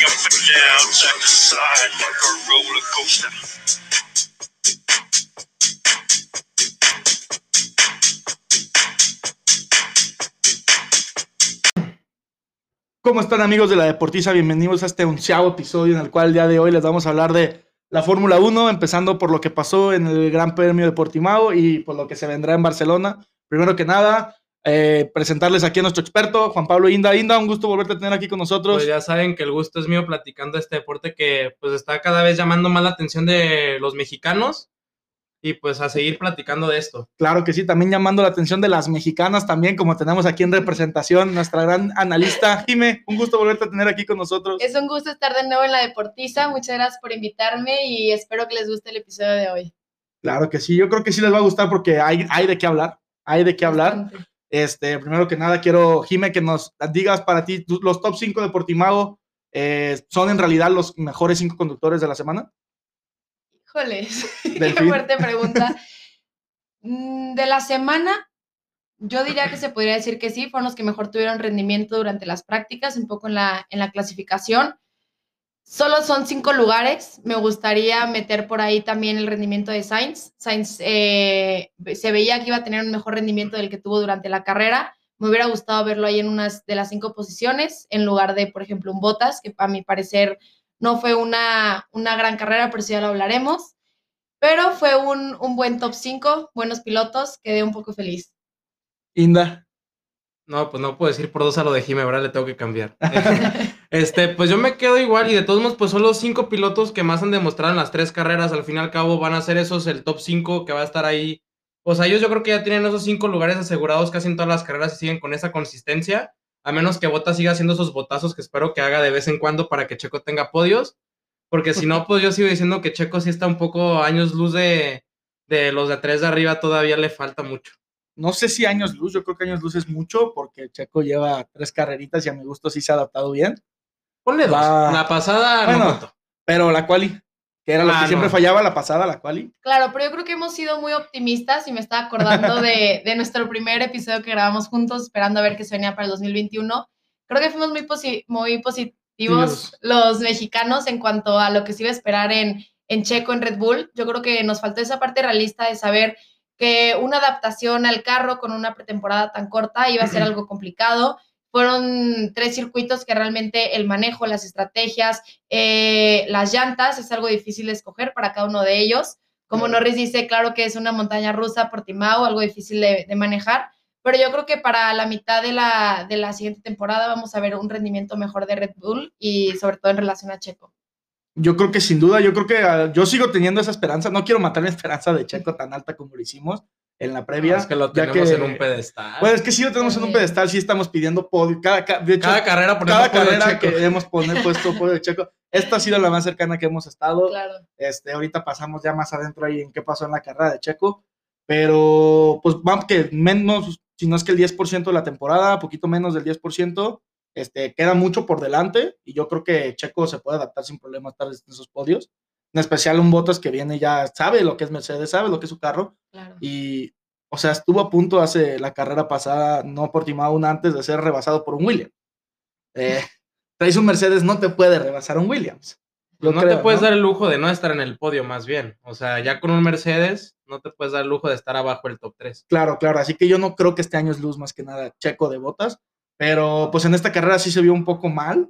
like a roller coaster. ¿Cómo están amigos de la Deportiza? Bienvenidos a este onceavo episodio en el cual el día de hoy les vamos a hablar de la Fórmula 1, empezando por lo que pasó en el Gran Premio de Portimao y por lo que se vendrá en Barcelona. Primero que nada, eh, presentarles aquí a nuestro experto, Juan Pablo Inda. Inda, un gusto volverte a tener aquí con nosotros. Pues ya saben que el gusto es mío platicando este deporte que pues está cada vez llamando más la atención de los mexicanos y pues a seguir platicando de esto. Claro que sí, también llamando la atención de las mexicanas también, como tenemos aquí en representación nuestra gran analista Jime. Un gusto volverte a tener aquí con nosotros. Es un gusto estar de nuevo en la Deportiza. Muchas gracias por invitarme y espero que les guste el episodio de hoy. Claro que sí, yo creo que sí les va a gustar porque hay, hay de qué hablar, hay de qué hablar. Bastante. Este, primero que nada, quiero, Jime, que nos digas para ti, los top 5 de Portimao eh, son en realidad los mejores 5 conductores de la semana. Híjoles, qué fuerte pregunta. Mm, De la semana, yo diría que se podría decir que sí, fueron los que mejor tuvieron rendimiento durante las prácticas, un poco en la, en la clasificación. Solo son cinco lugares. Me gustaría meter por ahí también el rendimiento de Sainz. Sainz eh, se veía que iba a tener un mejor rendimiento del que tuvo durante la carrera. Me hubiera gustado verlo ahí en unas de las cinco posiciones, en lugar de, por ejemplo, un Bottas, que a mi parecer no fue una, una gran carrera, pero sí ya lo hablaremos. Pero fue un, un buen top 5, buenos pilotos, quedé un poco feliz. Inda. No, pues no puedo decir por dos a lo de Jime, ¿verdad? Le tengo que cambiar. este, pues yo me quedo igual y de todos modos, pues son los cinco pilotos que más han demostrado en las tres carreras. Al fin y al cabo van a ser esos el top 5 que va a estar ahí. O sea, ellos yo creo que ya tienen esos cinco lugares asegurados casi en todas las carreras y siguen con esa consistencia. A menos que Bottas siga haciendo esos botazos que espero que haga de vez en cuando para que Checo tenga podios. Porque si no, pues yo sigo diciendo que Checo sí está un poco años luz de, de los de tres de arriba, todavía le falta mucho. No sé si años luz, yo creo que años luz es mucho porque Checo lleva tres carreritas y a mi gusto sí se ha adaptado bien. Ponle dos. Va. La pasada no Bueno, contó. Pero la quali, que era lo Ah, que siempre no. fallaba, la pasada, la quali. Claro, pero yo creo que hemos sido muy optimistas y me estaba acordando de, de nuestro primer episodio que grabamos juntos, esperando a ver qué se venía para el 2021. Creo que fuimos muy, posi- muy positivos Positivos. los mexicanos en cuanto a lo que se iba a esperar en, en Checo, en Red Bull. Yo creo que nos faltó esa parte realista de saber que una adaptación al carro con una pretemporada tan corta iba a ser algo complicado. Fueron tres circuitos que realmente el manejo, las estrategias, eh, las llantas es algo difícil de escoger para cada uno de ellos. Como. Norris dice, claro que es una montaña rusa, Portimao, algo difícil de, de manejar, pero yo creo que para la mitad de la, de la siguiente temporada vamos a ver un rendimiento mejor de Red Bull y sobre todo en relación a Checo. Yo creo que sin duda, yo creo que ah, yo sigo teniendo esa esperanza. No quiero matar mi esperanza de Checo tan alta como lo hicimos en la previa. es que lo ya tenemos que- en un pedestal. Pues es que sí lo tenemos en un pedestal, sí estamos pidiendo podio. Cada, ca- de hecho, cada carrera, por cada carrera Checo. que hemos poner, puesto podio de Checo, esta ha sido la más cercana que hemos estado. Claro. Este, ahorita pasamos ya más adentro ahí en qué pasó en la carrera de Checo. Pero, pues, vamos que menos, si no es que el 10% de la temporada, poquito menos del 10%, este, queda mucho por delante. Y yo creo que Checo se puede adaptar sin problema a estar en esos podios. En especial un Bottas que viene ya, sabe lo que es Mercedes, sabe lo que es su carro. Claro. Y, o sea, estuvo a punto hace la carrera pasada, no por Timao, antes de ser rebasado por un Williams. Eh, traes un Mercedes, no te puede rebasar un Williams. Yo no creo, te puedes ¿no? dar el lujo de no estar en el podio, más bien. O sea, ya con un Mercedes, no te puedes dar el lujo de estar abajo del top 3. Claro, claro. Así que yo no creo que este año es luz más que nada Checo de botas. Pero pues en esta carrera sí se vio un poco mal.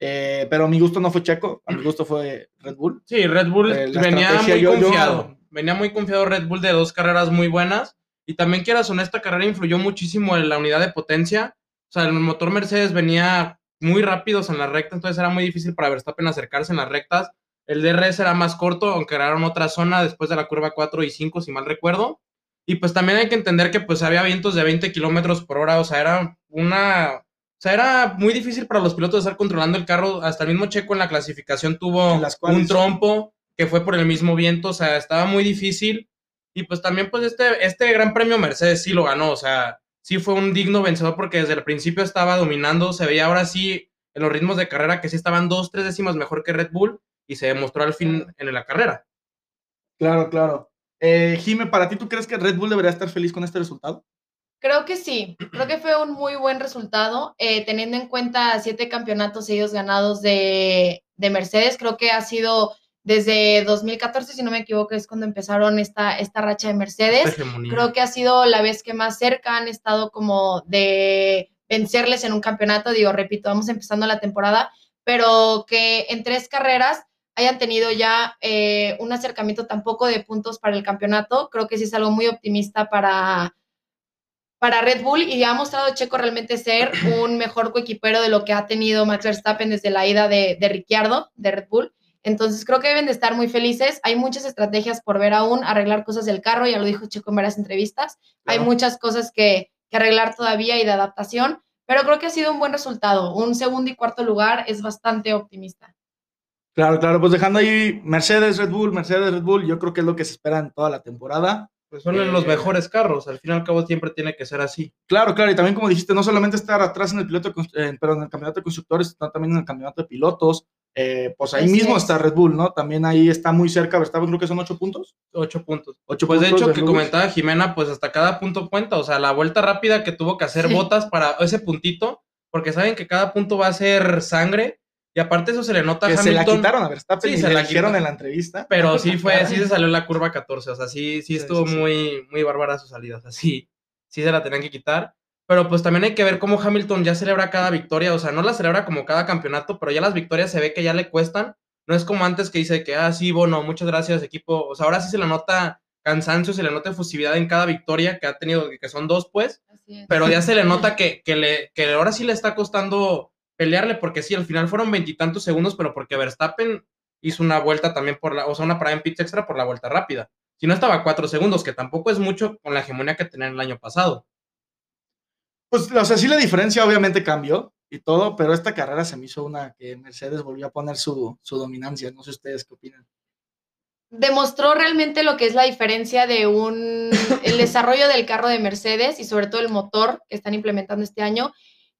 eh, pero a mi gusto no fue Checo, a mi gusto fue Red Bull. Sí, Red Bull Eh, venía muy yo- yo- confiado. Venía muy confiado Red Bull de dos carreras muy buenas. Y también, quieras no, esta carrera influyó muchísimo en la unidad de potencia. O sea, el motor Mercedes venía muy rápidos en la recta, entonces era muy difícil para Verstappen acercarse en las rectas. El DRS era más corto, aunque era en otra zona después de la curva 4 y 5, si mal recuerdo. Y pues también hay que entender que pues había vientos de 20 kilómetros por hora, o sea, era una... O sea, era muy difícil para los pilotos estar controlando el carro. Hasta el mismo Checo en la clasificación tuvo En las cuales- un trompo que fue por el mismo viento, o sea, estaba muy difícil. Y pues también, pues este, este gran premio Mercedes sí lo ganó, o sea, sí fue un digno vencedor porque desde el principio estaba dominando, se veía ahora sí en los ritmos de carrera que sí estaban dos, tres décimas mejor que Red Bull y se demostró al fin en la carrera. Claro, claro. Eh, Jime, ¿para ti tú crees que Red Bull debería estar feliz con este resultado? Creo que sí, creo que fue un muy buen resultado, eh, teniendo en cuenta siete campeonatos seguidos ganados de, de Mercedes, creo que ha sido desde 2014, si no me equivoco, es cuando empezaron esta, esta racha de Mercedes. Creo que ha sido la vez que más cerca han estado como de vencerles en un campeonato. Digo, repito, vamos empezando la temporada, pero que en tres carreras hayan tenido ya eh, un acercamiento tampoco de puntos para el campeonato. Creo que sí es algo muy optimista para, para Red Bull y ha mostrado Checo realmente ser un mejor coequipero de lo que ha tenido Max Verstappen desde la ida de, de Ricciardo, de Red Bull. Entonces creo que deben de estar muy felices. Hay muchas estrategias por ver aún, arreglar cosas del carro, ya lo dijo Checo en varias entrevistas. Hay muchas cosas que, que arreglar todavía y de adaptación, pero creo que ha sido un buen resultado. Un segundo y cuarto lugar es bastante optimista. Claro, claro, pues dejando ahí Mercedes, Red Bull, Mercedes, Red Bull, yo creo que es lo que se espera en toda la temporada. Pues son Eh, los mejores carros, al fin y al cabo siempre tiene que ser así. Claro, claro, y también como dijiste, no solamente estar atrás en el piloto, de eh, perdón, en el campeonato de constructores, sino también en el campeonato de pilotos. Eh, pues ahí mismo es. está Red Bull, ¿no? También ahí está muy cerca, Verstappen creo que son ocho puntos. Ocho puntos. Ocho Pues de puntos hecho, que comentaba Jimena, pues hasta cada punto cuenta. O sea, la vuelta rápida que tuvo que hacer Sí. botas para ese puntito, porque saben que cada punto va a ser sangre. Y aparte eso se le nota a que se la Hamilton. quitaron a Verstappen Sí, y se se la dijeron quitaron. en la entrevista. Pero sí fue, sí se salió en la curva 14. O sea, sí, sí Sí, estuvo sí, sí. muy, muy bárbara su salida. O sea, sí, sí se la tenían que quitar. Pero pues también hay que ver cómo Hamilton ya celebra cada victoria. O sea, no la celebra como cada campeonato, pero ya las victorias se ve que ya le cuestan. No es como antes que dice que, ah, sí, bueno, muchas gracias, equipo. O sea, ahora sí se le nota cansancio, se le nota efusividad en cada victoria que ha tenido, que son dos, pues. Así es. Pero ya se le nota que, que, le, que ahora sí le está costando pelearle, porque sí, al final fueron veintitantos segundos, pero porque Verstappen hizo una vuelta también por la, o sea, una parada en pits extra por la vuelta rápida. Si no estaba a cuatro segundos, que tampoco es mucho con la hegemonía que tenían el año pasado. Pues, o sea, sí la diferencia obviamente cambió y todo, pero esta carrera se me hizo una que Mercedes volvió a poner su, su dominancia. No sé ustedes qué opinan. demostró realmente lo que es la diferencia de un el desarrollo del carro de Mercedes y sobre todo el motor que están implementando este año.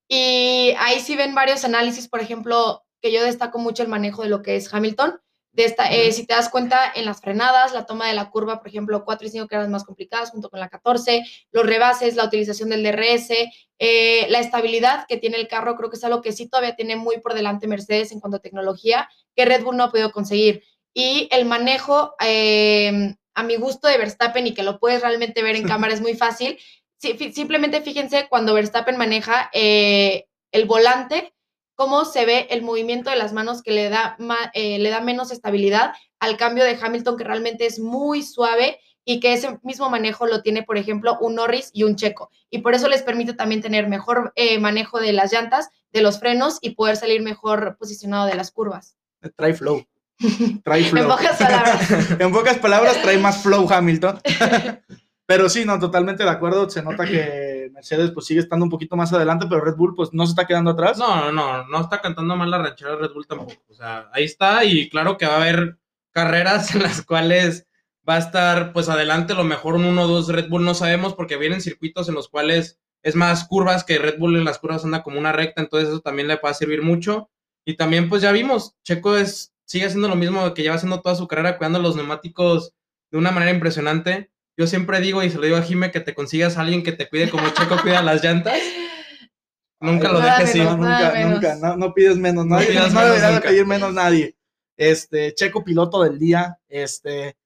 Y ahí sí ven varios análisis, por ejemplo, que yo destaco mucho el manejo de lo que es Hamilton. De esta, eh, si te das cuenta, en las frenadas, la toma de la curva, por ejemplo, 4 y 5 que eran más complicadas junto con la 14, los rebases, la utilización del DRS, eh, la estabilidad que tiene el carro, creo que es algo que sí todavía tiene muy por delante Mercedes en cuanto a tecnología, que Red Bull no ha podido conseguir y el manejo eh, a mi gusto de Verstappen y que lo puedes realmente ver en cámara es muy fácil. Simplemente fíjense cuando Verstappen maneja eh, el volante, cómo se ve el movimiento de las manos que le da, eh, le da menos estabilidad al cambio de Hamilton que realmente es muy suave y que ese mismo manejo lo tiene, por ejemplo, un Norris y un Checo. Y por eso les permite también tener mejor eh, manejo de las llantas, de los frenos y poder salir mejor posicionado de las curvas. Trae flow. Trae flow. En pocas palabras. en pocas palabras, trae más flow Hamilton. pero sí, no, totalmente de acuerdo. Se nota que Mercedes pues sigue estando un poquito más adelante, pero Red Bull pues no se está quedando atrás. No, no, no, no está cantando mal la ranchera de Red Bull tampoco. O sea, ahí está y claro que va a haber carreras en las cuales va a estar pues adelante lo mejor un 1 2 Red Bull no sabemos porque vienen circuitos en los cuales es más curvas que Red Bull en las curvas anda como una recta, entonces eso también le va a servir mucho. Y también pues ya vimos, Checo es sigue haciendo lo mismo que lleva haciendo toda su carrera cuidando los neumáticos de una manera impresionante. Yo siempre digo y se lo digo a Jime que te consigas a alguien que te cuide como Checo cuida las llantas. Nunca Ay, lo dejes ir. Nunca, nunca, no, no pides menos, No no menos debería de nunca. pedir menos nadie. Este, Checo piloto del día, este,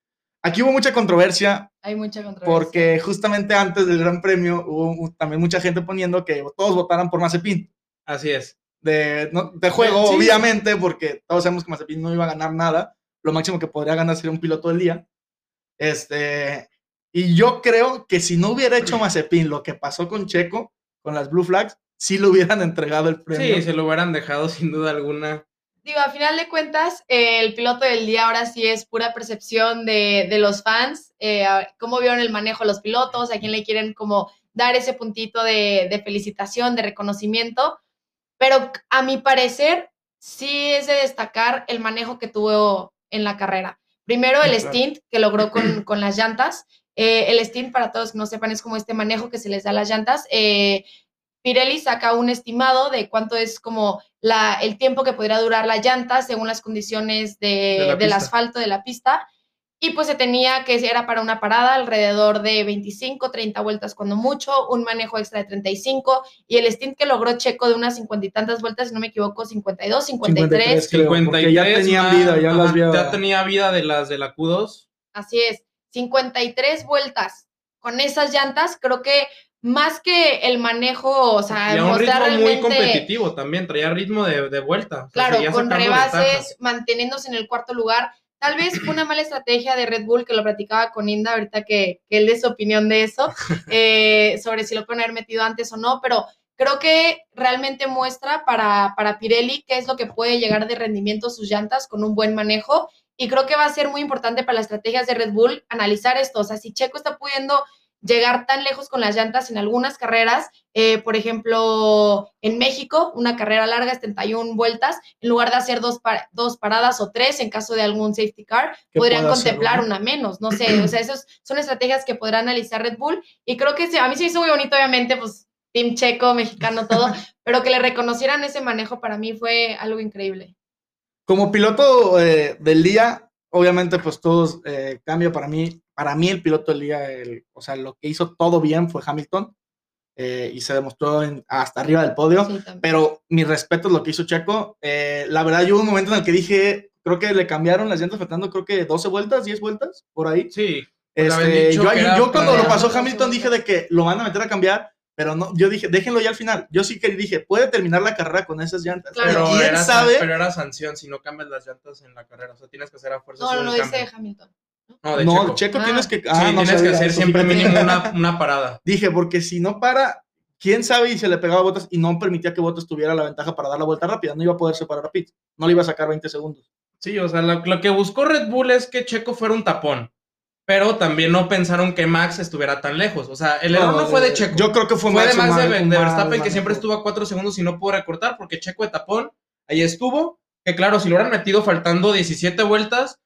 aquí hubo mucha controversia Hay mucha controversia. porque justamente antes del Gran Premio hubo también mucha gente poniendo que todos votaran por Mazepin. Así es. De, no- de juego, Sí. obviamente, porque todos sabemos que Mazepin no iba a ganar nada. Lo máximo que podría ganar sería un piloto del día. Este, y yo creo que si no hubiera hecho Mazepin lo que pasó con Checo, con las Blue Flags, sí le hubieran entregado el premio. Sí, se lo hubieran dejado sin duda alguna. Digo, a final de cuentas, eh, el piloto del día ahora sí es pura percepción de, de los fans, eh, cómo vieron el manejo de los pilotos, a quién le quieren como dar ese puntito de, de felicitación, de reconocimiento, pero a mi parecer sí es de destacar el manejo que tuvo en la carrera. Primero el Claro. stint que logró con, con las llantas. Eh, el stint, para todos que no sepan, es como este manejo que se les da a las llantas. Eh, Pirelli saca un estimado de cuánto es como la, el tiempo que podría durar la llanta según las condiciones de, De la del asfalto de la pista. y pues se tenía que, era para una parada alrededor de 25, 30 vueltas cuando mucho, un manejo extra de 35 y el stint que logró Checo de unas cincuenta y tantas vueltas, si no me equivoco, 52, 53. 53. creo, porque 53 ya tenían vida, ya las ya tenía vida de las de la Q2. Así es, 53 vueltas con esas llantas, creo que más que el manejo, o sea, y a un ritmo muy competitivo también, traía ritmo de, de vuelta. o sea, Claro, con rebases, manteniéndose en el cuarto lugar. Tal vez fue una mala estrategia de Red Bull, que lo platicaba con Inda ahorita que, que él dé su opinión de eso, eh, sobre si lo pueden haber metido antes o no, pero creo que realmente muestra para, para Pirelli qué es lo que puede llegar de rendimiento sus llantas con un buen manejo. Y creo que va a ser muy importante para las estrategias de Red Bull analizar esto. O sea, si Checo está pudiendo llegar tan lejos con las llantas en algunas carreras, eh, por ejemplo, en México, una carrera larga, 71 vueltas, en lugar de hacer dos, pa- dos paradas o tres en caso de algún safety car, podrían contemplar ¿no? una menos, no sé, o sea, esas son estrategias que podrá analizar Red Bull y creo que a mí se hizo muy bonito, obviamente, pues Team Checo, mexicano, todo, pero que le reconocieran ese manejo para mí fue algo increíble. Como piloto eh, del día, obviamente, pues todos eh, cambia para mí. Para mí, el piloto del día, el- o sea, lo que hizo todo bien fue Hamilton eh, y se demostró en- hasta arriba del podio. Sí. Pero mi respeto es lo que hizo Checo. Eh, la verdad, yo hubo un momento en el que dije, creo que le cambiaron las llantas faltando, creo que 12 vueltas, 10 vueltas, por ahí. Sí, Pues Este, yo, yo- cuando lo pasó Hamilton dije de que lo van a meter a cambiar, pero no, yo dije, déjenlo ya al final. Yo sí que dije, puede terminar la carrera con esas llantas. Claro. pero, ¿Quién era, sabe? pero era sanción si no cambias las llantas en la carrera. O sea, tienes que hacer a fuerza. No, un dice. Hamilton. No, de no, Checo. Checo, Ah. tienes que, Sí, ah, no tienes que hacer siempre mínimo una, una parada. Dije, porque si no para, quién sabe y se le pegaba a Botas y no permitía que Botas tuviera la ventaja para dar la vuelta rápida. No iba a poder separar a Pitt. No le iba a sacar 20 segundos. Sí, o sea, lo, lo que buscó Red Bull es que Checo fuera un tapón. Pero también no pensaron que Max estuviera tan lejos. O sea, el error no, fue de Checo. Yo creo que fue, fue de Max, de, Verstappen que siempre estuvo a 4 segundos y no pudo recortar porque Checo de tapón ahí estuvo. Que claro, si lo hubieran metido faltando 17 vueltas,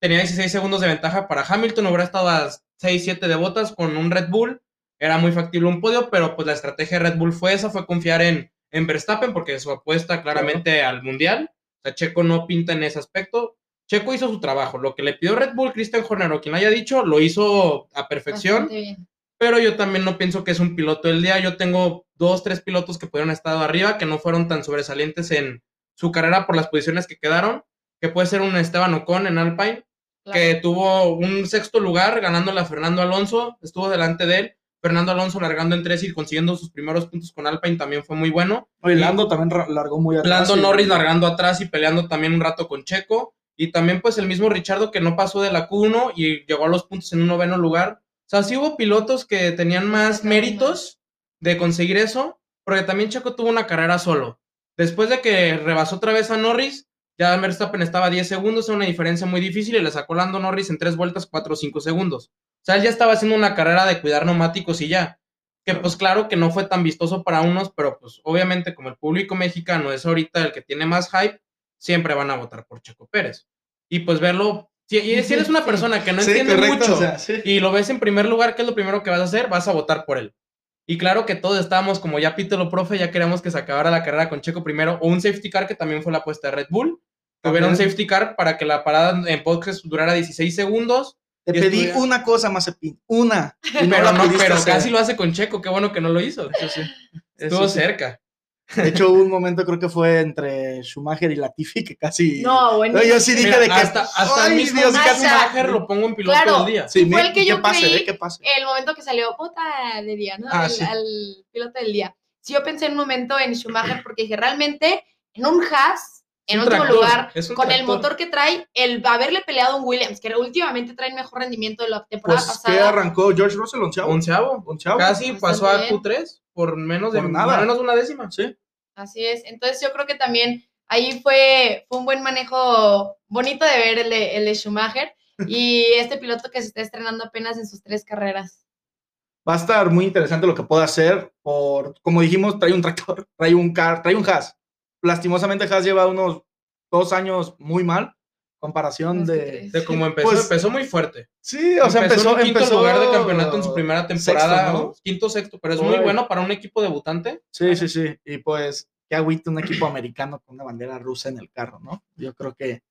tenía 16 segundos de ventaja para Hamilton, hubiera estado a 6, 7 de botas con un Red Bull. Era muy factible un podio, pero pues la estrategia de Red Bull fue esa, fue confiar en, en Verstappen porque su apuesta claramente al Mundial. O sea, Checo no pinta en ese aspecto. Checo hizo su trabajo. Lo que le pidió Red Bull, Christian Horner o quien haya dicho, lo hizo a perfección bien. pero yo también no pienso que es un piloto del día. Yo tengo dos, tres pilotos que pudieron estar arriba, que no fueron tan sobresalientes en su carrera por las posiciones que quedaron, que puede ser un Esteban Ocon en Alpine, Claro. que tuvo un sexto lugar ganándole a Fernando Alonso, estuvo delante de él. Fernando Alonso largando en tres y consiguiendo sus primeros puntos con Alpine también fue muy bueno. Oye, Lando también largó muy atrás. Lando y- Norris largando atrás y peleando también un rato con Checo. Y también pues el mismo Richardo que no pasó de la Q1 y llegó a los puntos en un noveno lugar. O sea, sí hubo pilotos que tenían más méritos de conseguir eso, porque también Checo tuvo una carrera solo. Después de que rebasó otra vez a Norris, ya Verstappen estaba a 10 segundos, era una diferencia muy difícil y le sacó Lando Norris en tres vueltas 4 o 5 segundos. O sea, él ya estaba haciendo una carrera de cuidar neumáticos y ya. Que pues claro que no fue tan vistoso para unos, pero pues obviamente como el público mexicano es ahorita el que tiene más hype, siempre van a votar por Checo Pérez. Y pues verlo, si, si eres una persona que no Sí, entiende correcto, mucho o sea, sí. y lo ves en primer lugar, ¿qué es lo primero que vas a hacer? Vas a votar por él. Y claro que todos estábamos como ya pito lo profe, ya queríamos que se acabara la carrera con Checo primero, o un safety car que también fue la apuesta de Red Bull. Hubiera un safety car para que la parada en podcast durara 16 segundos. Te pedí estuviera- una cosa, Mazepin. Una. Y Pero, no, pero hacer. casi lo hace con Checo, qué bueno que no lo hizo. Eso sí. Estuvo Eso cerca. De hecho, hubo un momento, creo que fue entre Schumacher y Latifi, que casi. No, bueno. No, yo sí dije Mira, de que. hasta, hasta el ¡Ay, mismo Dios, casi- Schumacher lo pongo en piloto Claro. del día. Sí, fue el que ¿qué yo pase, creí eh? ¿Qué pase? el momento que salió puta de día, ¿no? Ah, al, sí. al piloto del día. Sí, yo pensé en un momento en Schumacher porque dije, realmente, en un Haas, en un último tractor, lugar, con el tractor. motor que trae, el haberle peleado a un Williams, que últimamente trae mejor rendimiento de la temporada Pues, ¿qué pasada. arrancó George Russell? ¿Onceavo? Onceavo. Onceavo. Casi Bastante pasó a bien. Q3 por menos de Por nada. menos de una décima. Sí. Así es. Entonces yo creo que también ahí fue, fue un buen manejo bonito de ver el de, el de Schumacher y este piloto que se está estrenando apenas en sus tres carreras. Va a estar muy interesante lo que pueda hacer. Por, como dijimos, trae un tractor, trae un car, trae un Haas. Lastimosamente, Haas lleva unos dos años muy mal. Comparación de. De cómo empezó, Pues, empezó muy fuerte. Sí, o sea, empezó. en un quinto empezó lugar de campeonato en su primera temporada, sexto, ¿no? quinto sexto, pero es muy bueno para un equipo debutante. Sí, sí, sí. Y pues, qué agüita un equipo americano con una bandera rusa en el carro, ¿no? Yo creo que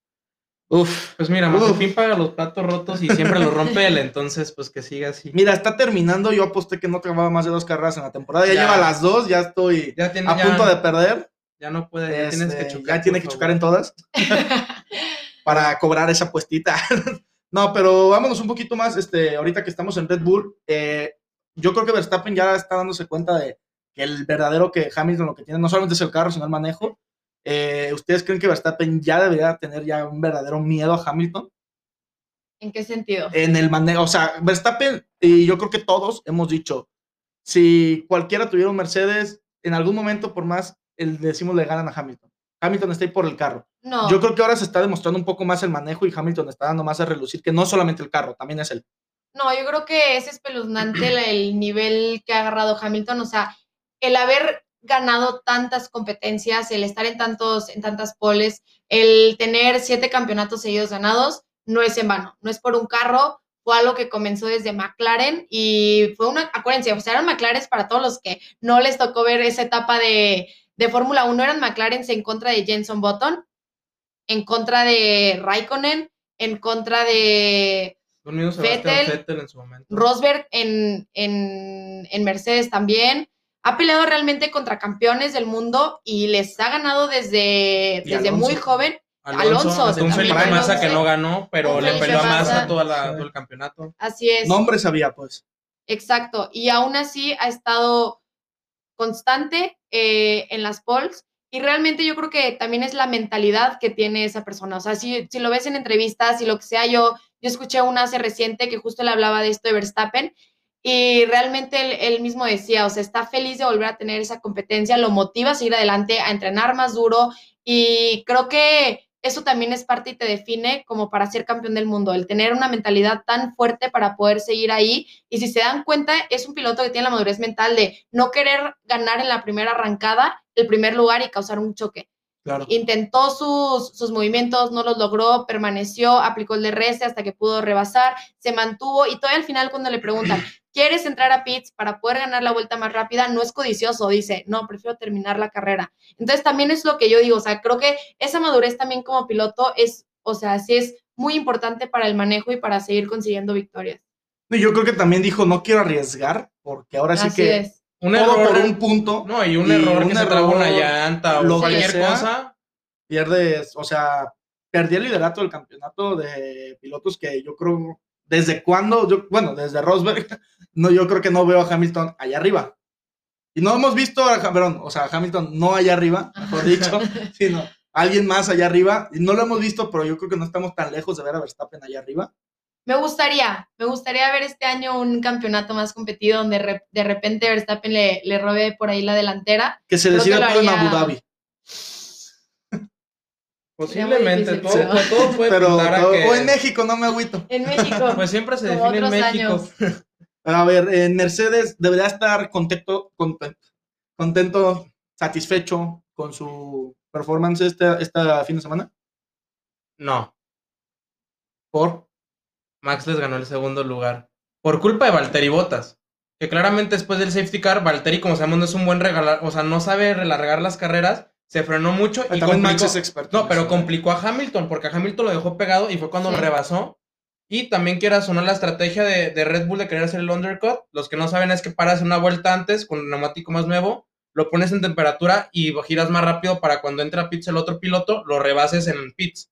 Uf. Pues mira. Mazepin paga los platos rotos y siempre los rompe él, entonces pues que siga así. Mira, está terminando. Yo aposté que no acababa más de dos carreras en la temporada. Ya, Ya. lleva las dos, ya estoy Ya tiene, a ya, punto de perder. ya no puede, ya tienes Este, que chocar. ya tiene que favor. chocar en todas para cobrar esa puestita. no, pero vámonos un poquito más. Este, ahorita que estamos en Red Bull, eh, yo creo que Verstappen ya está dándose cuenta de que el verdadero que Hamilton lo que tiene no solamente es el carro, sino el manejo. Eh, ¿Ustedes creen que Verstappen ya debería tener ya un verdadero miedo a Hamilton? ¿En qué sentido? en el manejo, o sea, Verstappen, y yo creo que todos hemos dicho, si cualquiera tuviera un Mercedes, en algún momento, por más, el, decimos le ganan a Hamilton. Hamilton está ahí por el carro. No. Yo creo que ahora se está demostrando un poco más el manejo y Hamilton está dando más a relucir que no solamente el carro, también es él. No, yo creo que es espeluznante el, el nivel que ha agarrado Hamilton. O sea, el haber ganado tantas competencias, el estar en tantos, en tantas poles, el tener siete campeonatos seguidos ganados, no es en vano, no es por un carro, fue algo que comenzó desde McLaren y fue una, acuérdense, o sea, eran McLaren para todos los que no les tocó ver esa etapa de, de Fórmula 1, eran McLaren en contra de Jenson Button, en contra de Raikkonen, en contra de Vettel, Vettel en su momento. Rosberg en, en, en Mercedes también. Ha peleado realmente contra campeones del mundo y les ha ganado desde, desde Alonso. muy joven. Alonso, Alonso, un también Felipe Massa que no ganó, pero le peleó a Massa Massa. toda la- Sí. todo el campeonato. Así es. Nombre sabía, pues. Exacto. Y aún así ha estado constante eh, en las polls. Y realmente yo creo que también es la mentalidad que tiene esa persona. O sea, si, si lo ves en entrevistas y lo que sea, yo, yo escuché una hace reciente que justo le hablaba de esto de Verstappen y realmente él, él mismo decía, o sea, está feliz de volver a tener esa competencia, lo motiva a seguir adelante, a entrenar más duro y creo que eso también es parte y te define como para ser campeón del mundo, el tener una mentalidad tan fuerte para poder seguir ahí. Y si se dan cuenta, es un piloto que tiene la madurez mental de no querer ganar en la primera arrancada el primer lugar y causar un choque. Claro. Intentó sus, sus movimientos, no los logró, permaneció, aplicó el DRS hasta que pudo rebasar, se mantuvo y todavía al final cuando le preguntan, ¿quieres entrar a pits para poder ganar la vuelta más rápida? No es codicioso, dice, no, prefiero terminar la carrera. Entonces también es lo que yo digo, o sea, creo que esa madurez también como piloto es, o sea, sí es muy importante para el manejo y para seguir consiguiendo victorias. Yo creo que también dijo, no quiero arriesgar, porque ahora sí Así que es. Un todo error. por un punto No, y un y error un que se tragó una llanta o lo que cualquier sea. cosa. pierdes, o sea, perdí el liderato del campeonato de pilotos que yo creo, desde cuándo, yo, bueno, desde Rosberg, no, yo creo que no veo a Hamilton allá arriba. Y no hemos visto a Ham- perdón, o sea, a Hamilton no allá arriba, mejor dicho, sino alguien más allá arriba. Y no lo hemos visto, pero yo creo que no estamos tan lejos de ver a Verstappen allá arriba. Me gustaría, me gustaría ver este año un campeonato más competido donde re- de repente Verstappen le, le robe por ahí la delantera. Que se decida todo en Abu Dhabi. Posiblemente, difícil, todo, pero- todo puede Pero, pintar a todo- que- o en México, no me agüito. En México. Pues siempre se define en México. años. A ver, en Mercedes debería estar contento, contento, contento, satisfecho con su performance este, esta fin de semana. No, Por Max les ganó el segundo lugar. Por culpa de Valtteri Bottas. Que claramente después del safety car, Valtteri, como sabemos, no es un buen regalar, o sea, no sabe relargar las carreras, se frenó mucho y también Max complicó- es experto. No, pero eso. complicó a Hamilton, porque a Hamilton lo dejó pegado y fue cuando Sí. lo rebasó. Y también quiera sonar la estrategia de, de Red Bull de querer hacer el undercut. Los que no saben es que paras una vuelta antes con un neumático más nuevo, lo pones en temperatura y giras más rápido para cuando entre a pits el otro piloto, lo rebases en pits.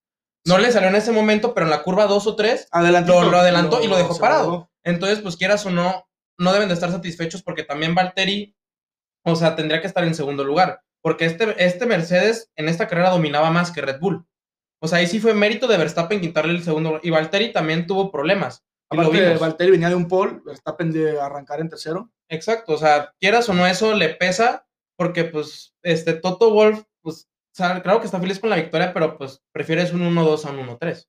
No le salió en ese momento, pero en la curva 2 o 3, Adelantito, lo- lo adelantó y lo dejó parado. entonces pues quieras o no, no deben de estar satisfechos porque también Valtteri, o sea, tendría que estar en segundo lugar. Porque este, este Mercedes en esta carrera dominaba más que Red Bull. O sea, ahí sí fue mérito de Verstappen quitarle el segundo lugar. Y Valtteri también tuvo problemas. Aparte. Valtteri venía de un pole, Verstappen de arrancar en tercero. Exacto, o sea, quieras o no, eso le pesa porque, pues, este Toto Wolf, pues, sea, claro que está feliz con la victoria, pero pues prefieres un 1-2 a un 1-3.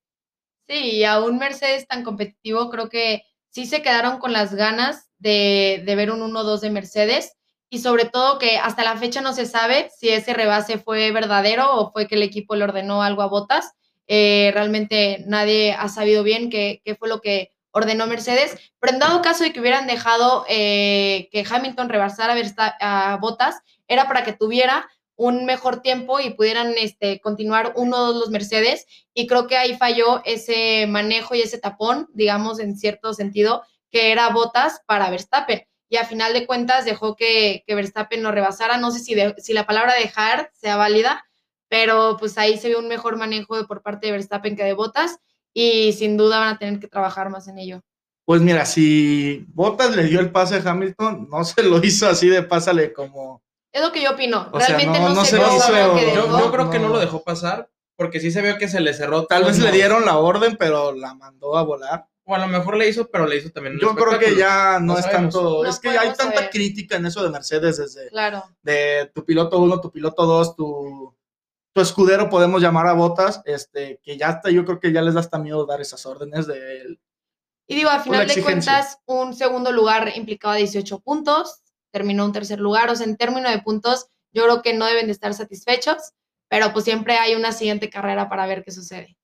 Sí, y a un Mercedes tan competitivo, creo que sí se quedaron con las ganas de, de ver un 1-2 de Mercedes. Y sobre todo que hasta la fecha no se sabe si ese rebase fue verdadero o fue que el equipo le ordenó algo a Botas. Eh, realmente nadie ha sabido bien qué, qué fue lo que ordenó Mercedes. Pero en dado caso de que hubieran dejado eh, que Hamilton rebasara a, a Bottas, era para que tuviera un mejor tiempo y pudieran este, continuar uno o dos los Mercedes. Y creo que ahí falló ese manejo y ese tapón, digamos, en cierto sentido, que era botas para Verstappen. Y a final de cuentas dejó que, que Verstappen lo rebasara. No sé si, de- si la palabra dejar sea válida, pero pues ahí se ve un mejor manejo por parte de Verstappen que de botas. Y sin duda van a tener que trabajar más en ello. Pues mira, si Bottas le dio el pase a Hamilton, no se lo hizo así de pásale como. Es lo que yo opino. O sea, Realmente no- no, no se se hizo- que Yo, yo creo que no lo dejó pasar, porque sí se vio que se le cerró. Tal vez ¿no? le dieron la orden, pero la mandó a volar. O a lo mejor le hizo, pero le hizo también Yo creo que ya no, No es sabemos. tanto. No es que hay tanta saber. crítica en eso de Mercedes desde Claro. de tu piloto 1, tu piloto 2, tu, tu escudero, podemos llamar a Botas, este, que ya hasta yo creo que ya les da hasta miedo dar esas órdenes de él. Y digo, a la final de cuentas, un segundo lugar implicaba 18 puntos, terminó un tercer lugar, o sea, en términos de puntos, yo creo que no deben de estar satisfechos, pero pues siempre hay una siguiente carrera para ver qué sucede.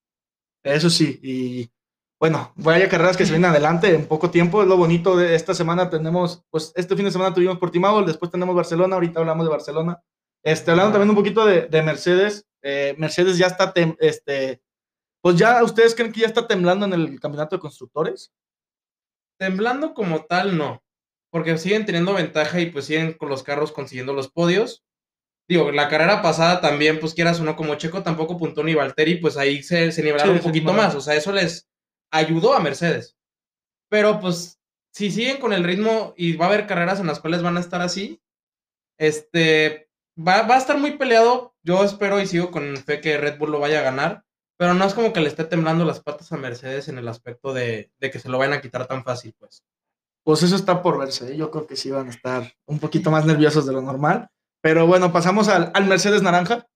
Eso sí, y bueno, vaya carreras que se vienen adelante en poco tiempo, es lo bonito de esta semana tenemos, pues este fin de semana tuvimos Portimao, después tenemos Barcelona, ahorita hablamos de Barcelona. Este, hablando también un poquito de, de Mercedes, eh, Mercedes ya está, tem- este, pues ya, ¿ustedes creen que ya está temblando en el campeonato de constructores? Temblando como tal, no. Porque siguen teniendo ventaja y pues siguen con los carros consiguiendo los podios. Digo, la carrera pasada también, pues quieras o no, como Checo tampoco puntó ni Valtteri, pues ahí se, se nivelaron Sí, un poquito más. O sea, eso les ayudó a Mercedes. Pero pues, si siguen con el ritmo y va a haber carreras en las cuales van a estar así, este, va, va a estar muy peleado. Yo espero y sigo con fe que Red Bull lo vaya a ganar. Pero no es como que le esté temblando las patas a Mercedes en el aspecto de, de que se lo vayan a quitar tan fácil, pues. Pues eso está por verse. ¿eh? Yo creo que sí van a estar un poquito más nerviosos de lo normal. Pero bueno, pasamos al, al Mercedes Naranja.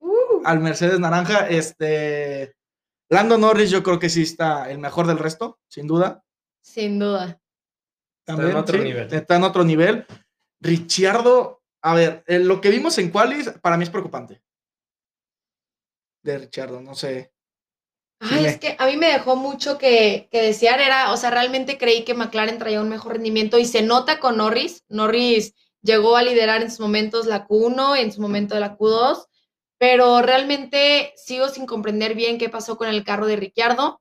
Uh, Al Mercedes Naranja, este. Lando Norris, yo creo que sí está el mejor del resto, sin duda. sin duda. Está en otro sí, nivel. Está en otro nivel. Ricciardo, a ver, eh, lo que vimos en Qualis para mí es preocupante. De Ricciardo, no sé. Ay, Dime. es que a mí me dejó mucho que, que desear. Era, o sea, realmente creí que McLaren traía un mejor rendimiento y se nota con Norris. Norris llegó a liderar en sus momentos la Q1, en su momento de la Q2, pero realmente sigo sin comprender bien qué pasó con el carro de Ricciardo.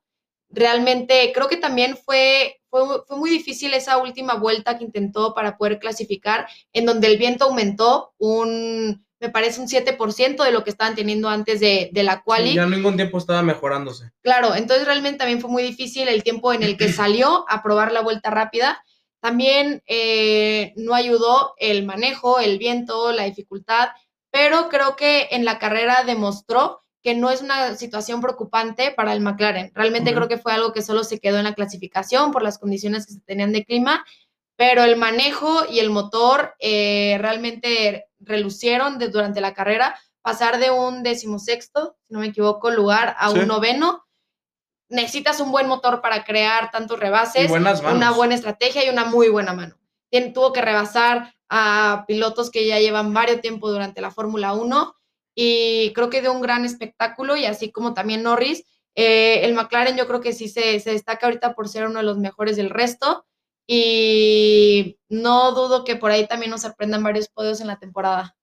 Realmente creo que también fue, fue, fue muy difícil esa última vuelta que intentó para poder clasificar, en donde el viento aumentó un, me parece, un 7% de lo que estaban teniendo antes de, de la quali. Sí, ya en ningún tiempo estaba mejorándose. Claro, entonces realmente también fue muy difícil el tiempo en el que salió a probar la vuelta rápida. También eh, no ayudó el manejo, el viento, la dificultad, pero creo que en la carrera demostró que no es una situación preocupante para el McLaren. Realmente Ok. creo que fue algo que solo se quedó en la clasificación por las condiciones que se tenían de clima, pero el manejo y el motor eh, realmente relucieron de- durante la carrera. Pasar de un decimosexto, si no me equivoco, lugar a Sí. un noveno. Necesitas un buen motor para crear tantos rebases una buena estrategia y una muy buena mano. Tien- tuvo que rebasar a pilotos que ya llevan varios tiempo durante la Fórmula 1 y creo que dio un gran espectáculo y así como también Norris, eh, el McLaren yo creo que sí se, se destaca ahorita por ser uno de los mejores del resto y no dudo que por ahí también nos sorprendan varios podios en la temporada.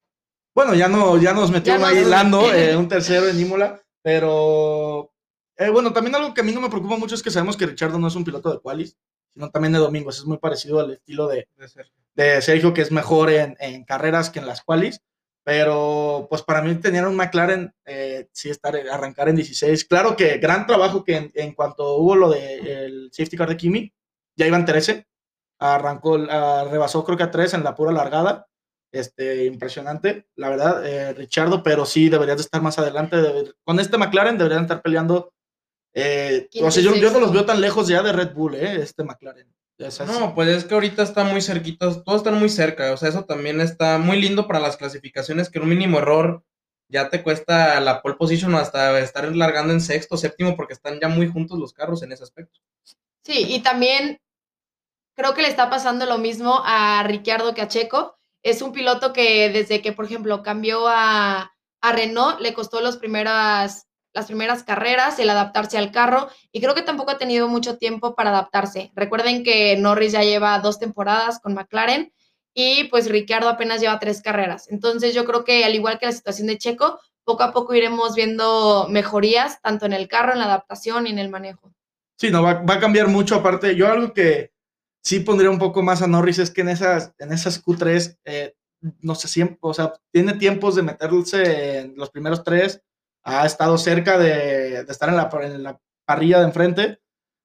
Bueno, ya no, ya nos metieron Ya ahí Lando, eh, un tercero en Imola, pero eh, bueno, también algo que a mí no me preocupa mucho es que sabemos que Richardo no es un piloto de qualis, sino también de domingos, es muy parecido al estilo de, de ser. de Sergio, que es mejor en, en carreras que en las qualis, pero pues para mí tener un McLaren, eh, sí estar, arrancar en 16, claro que gran trabajo que en, en cuanto hubo lo del safety car de Kimi, ya iban 13, arrancó, ah, rebasó creo que a 3 en la pura largada, este, impresionante, la verdad, eh, Richardo, pero sí deberías de estar más adelante, con este McLaren deberían estar peleando, eh, o sea, y yo, yo no los veo tan lejos ya de Red Bull, eh, este McLaren. No, pues es que ahorita está muy cerquita, todos están muy cerca, o sea, eso también está muy lindo para las clasificaciones, que un mínimo error ya te cuesta la pole position o hasta estar largando en sexto, séptimo, porque están ya muy juntos los carros en ese aspecto. Sí, y también creo que le está pasando lo mismo a Ricciardo que a Checo. Es un piloto que desde que, por ejemplo, cambió a, a Renault, le costó los primeras, las primeras carreras el adaptarse al carro y creo que tampoco ha tenido mucho tiempo para adaptarse. Recuerden que Norris ya lleva dos temporadas con McLaren y pues Ricciardo apenas lleva tres carreras. Entonces yo creo que al igual que la situación de Checo, poco a poco iremos viendo mejorías tanto en el carro, en la adaptación y en el manejo. Sí, no, va, va a cambiar mucho. Aparte, yo algo que sí pondría un poco más a Norris es que en esas, en esas Q3, eh, no sé, siempre, o sea, tiene tiempos de meterse en los primeros tres, ha estado cerca de, estar en la, en la, parrilla de enfrente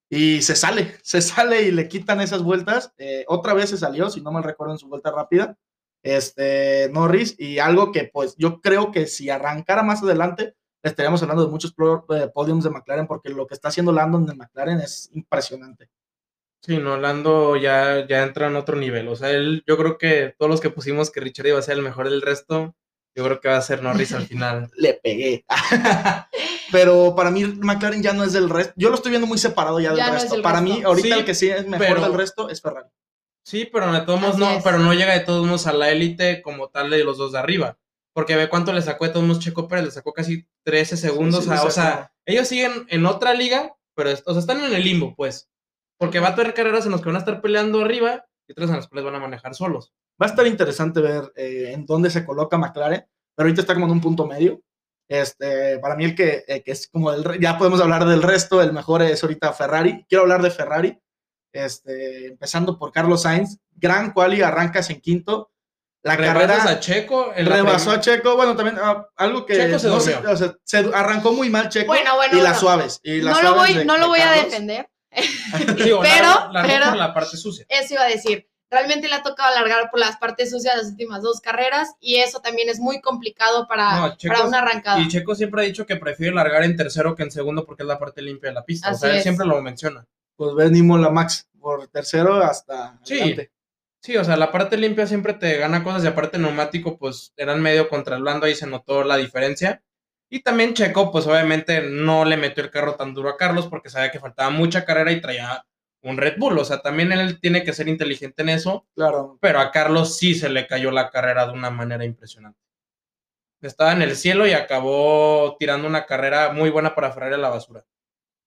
y se sale, se sale y le quitan esas vueltas. Eh, otra vez se salió, si no mal recuerdo, en su vuelta rápida, este, Norris, y algo que pues yo creo que si arrancara más adelante, estaríamos hablando de muchos eh, podiums de McLaren, porque lo que está haciendo Landon de McLaren es impresionante. Sí, no, Lando ya, ya entra en otro nivel. O sea, él, yo creo que todos los que pusimos que Richard iba a ser el mejor del resto, yo creo que va a ser Norris al final. Le pegué. pero para mí McLaren ya no es del resto. Yo lo estoy viendo muy separado ya del Ya no es resto. para resto. mí, ahorita Sí, el que sí es mejor pero- del resto es Ferrari. Sí, pero de todos modos no, es. pero no llega de todos modos a la élite como tal de los dos de arriba. Porque ve cuánto le sacó de todos modos Checo Pérez, le sacó casi 13 segundos. Sí, a- le o sea, ellos siguen en otra liga, pero o sea, están en el limbo, pues. Porque va a tener carreras en las que van a estar peleando arriba y otras en las cuales van a manejar solos. Va a estar interesante ver eh, en dónde se coloca McLaren, pero ahorita está como en un punto medio. Este, para mí el que, eh, que es como el, ya podemos hablar del resto, el mejor es ahorita Ferrari. Quiero hablar de Ferrari, este, empezando por Carlos Sainz. Gran quali, arrancas en quinto. La Rebasas carrera a Checo en la rebasó a Checo. Bueno, también ah, algo que Checo se no sé, o sea, se arrancó muy mal Checo Bueno, bueno, y las bueno. suaves. Y las No lo voy, de- no lo de voy a defender. Digo, Pero- largo pero- por la parte sucia. Eso iba a decir. Realmente le ha tocado alargar por las partes sucias las últimas dos carreras y eso también es muy complicado para, No, Checo- para una arrancada. Y Checo siempre ha dicho que prefiere largar en tercero que en segundo porque es la parte limpia de la pista. o Así sea, él es. siempre lo menciona. Pues venimos la Max por tercero hasta Sí. adelante. Sí, o sea, la parte limpia siempre te gana cosas y aparte neumático, pues eran medio contra el blando, ahí se notó la diferencia. Y también Checo, pues obviamente no le metió el carro tan duro a Carlos porque sabía que faltaba mucha carrera y traía un Red Bull. O sea, también él tiene que ser inteligente en eso, Claro. pero a Carlos sí se le cayó la carrera de una manera impresionante. Estaba en el cielo y acabó tirando una carrera muy buena para Ferrari a la basura.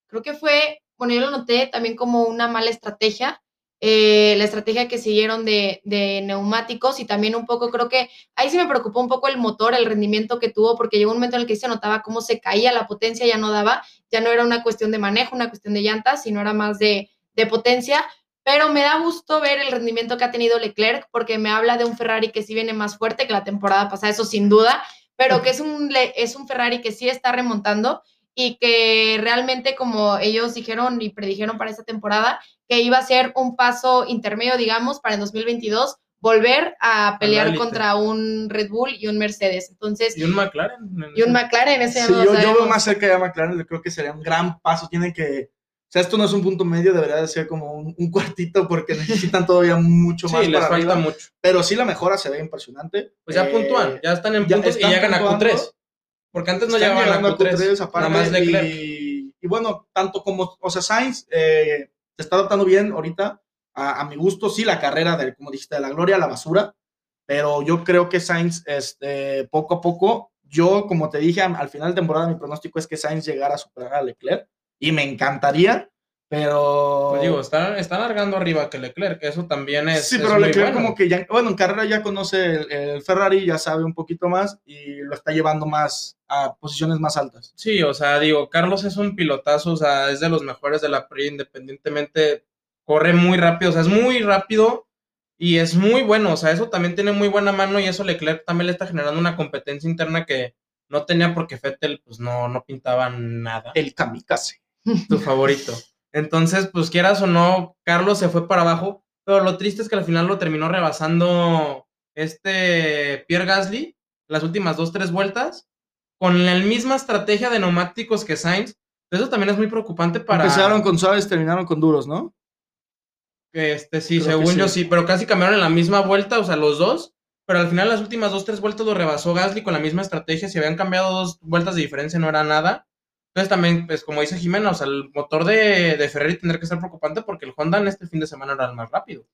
Creo que fue, bueno, yo lo noté también como una mala estrategia, eh, la estrategia que siguieron de, de neumáticos y también un poco, creo que ahí sí me preocupó un poco el motor, el rendimiento que tuvo, porque llegó un momento en el que se notaba cómo se caía, la potencia ya no daba, ya no era una cuestión de manejo, una cuestión de llantas, sino era más de, de potencia. Pero me da gusto ver el rendimiento que ha tenido Leclerc, porque me habla de un Ferrari que sí viene más fuerte que la temporada pasada, eso sin duda, pero que es un, es un Ferrari que sí está remontando y que realmente, como ellos dijeron y predijeron para esta temporada, que iba a ser un paso intermedio, digamos, para el 2022 volver a pelear contra un Red Bull y un Mercedes. Entonces, Y un McLaren. y un McLaren, ese Sí, no yo, yo veo más cerca de McLaren, yo creo que sería un gran paso. Tienen que. O sea, esto no es un punto medio, debería de ser como un, un cuartito porque necesitan todavía mucho más Sí, les para falta arriba. mucho. Pero sí, la mejora se ve impresionante. Pues ya Eh, puntúan, ya están en ya puntos y llegan a puntuando. Q3. Porque antes no llegaban a llegando Q3. aparte, nada más Leclerc. y, y bueno, tanto como, o sea, Sainz eh, se está adaptando bien ahorita. A, mi gusto, sí, la carrera de, como dijiste, de la gloria la basura. Pero yo creo que Sainz, este, poco a poco, yo, como te dije, al final de temporada, mi pronóstico es que Sainz llegara a superar a Leclerc. Y me encantaría, pero. Pues digo, está, está largando arriba que Leclerc, eso también es. Sí, es pero muy Leclerc bueno. como que ya, bueno, en carrera ya conoce el, el Ferrari, ya sabe un poquito más y lo está llevando más a posiciones más altas. Sí, o sea, digo, Carlos es un pilotazo, o sea, es de los mejores de la Pri, independientemente, corre muy rápido, o sea, es muy rápido y es muy bueno, o sea, eso también tiene muy buena mano y eso Leclerc también le está generando una competencia interna que no tenía porque Fettel, pues no, no pintaba nada. El kamikaze. tu favorito. Entonces, pues quieras o no, Carlos se fue para abajo, pero lo triste es que al final lo terminó rebasando este Pierre Gasly las últimas dos, tres vueltas, con la misma estrategia de neumáticos que Sainz. Eso también es muy preocupante para... Empezaron con suaves, terminaron con duros, ¿no? Este, sí, Creo según yo sí. sí, pero casi cambiaron en la misma vuelta, o sea, los dos. Pero al final las últimas dos, tres vueltas lo rebasó Gasly con la misma estrategia. Si habían cambiado dos vueltas de diferencia, no era nada. Entonces también, pues como dice Jimena, o sea, el motor de, de Ferrari tendría que ser preocupante porque el Honda en este fin de semana era el más rápido.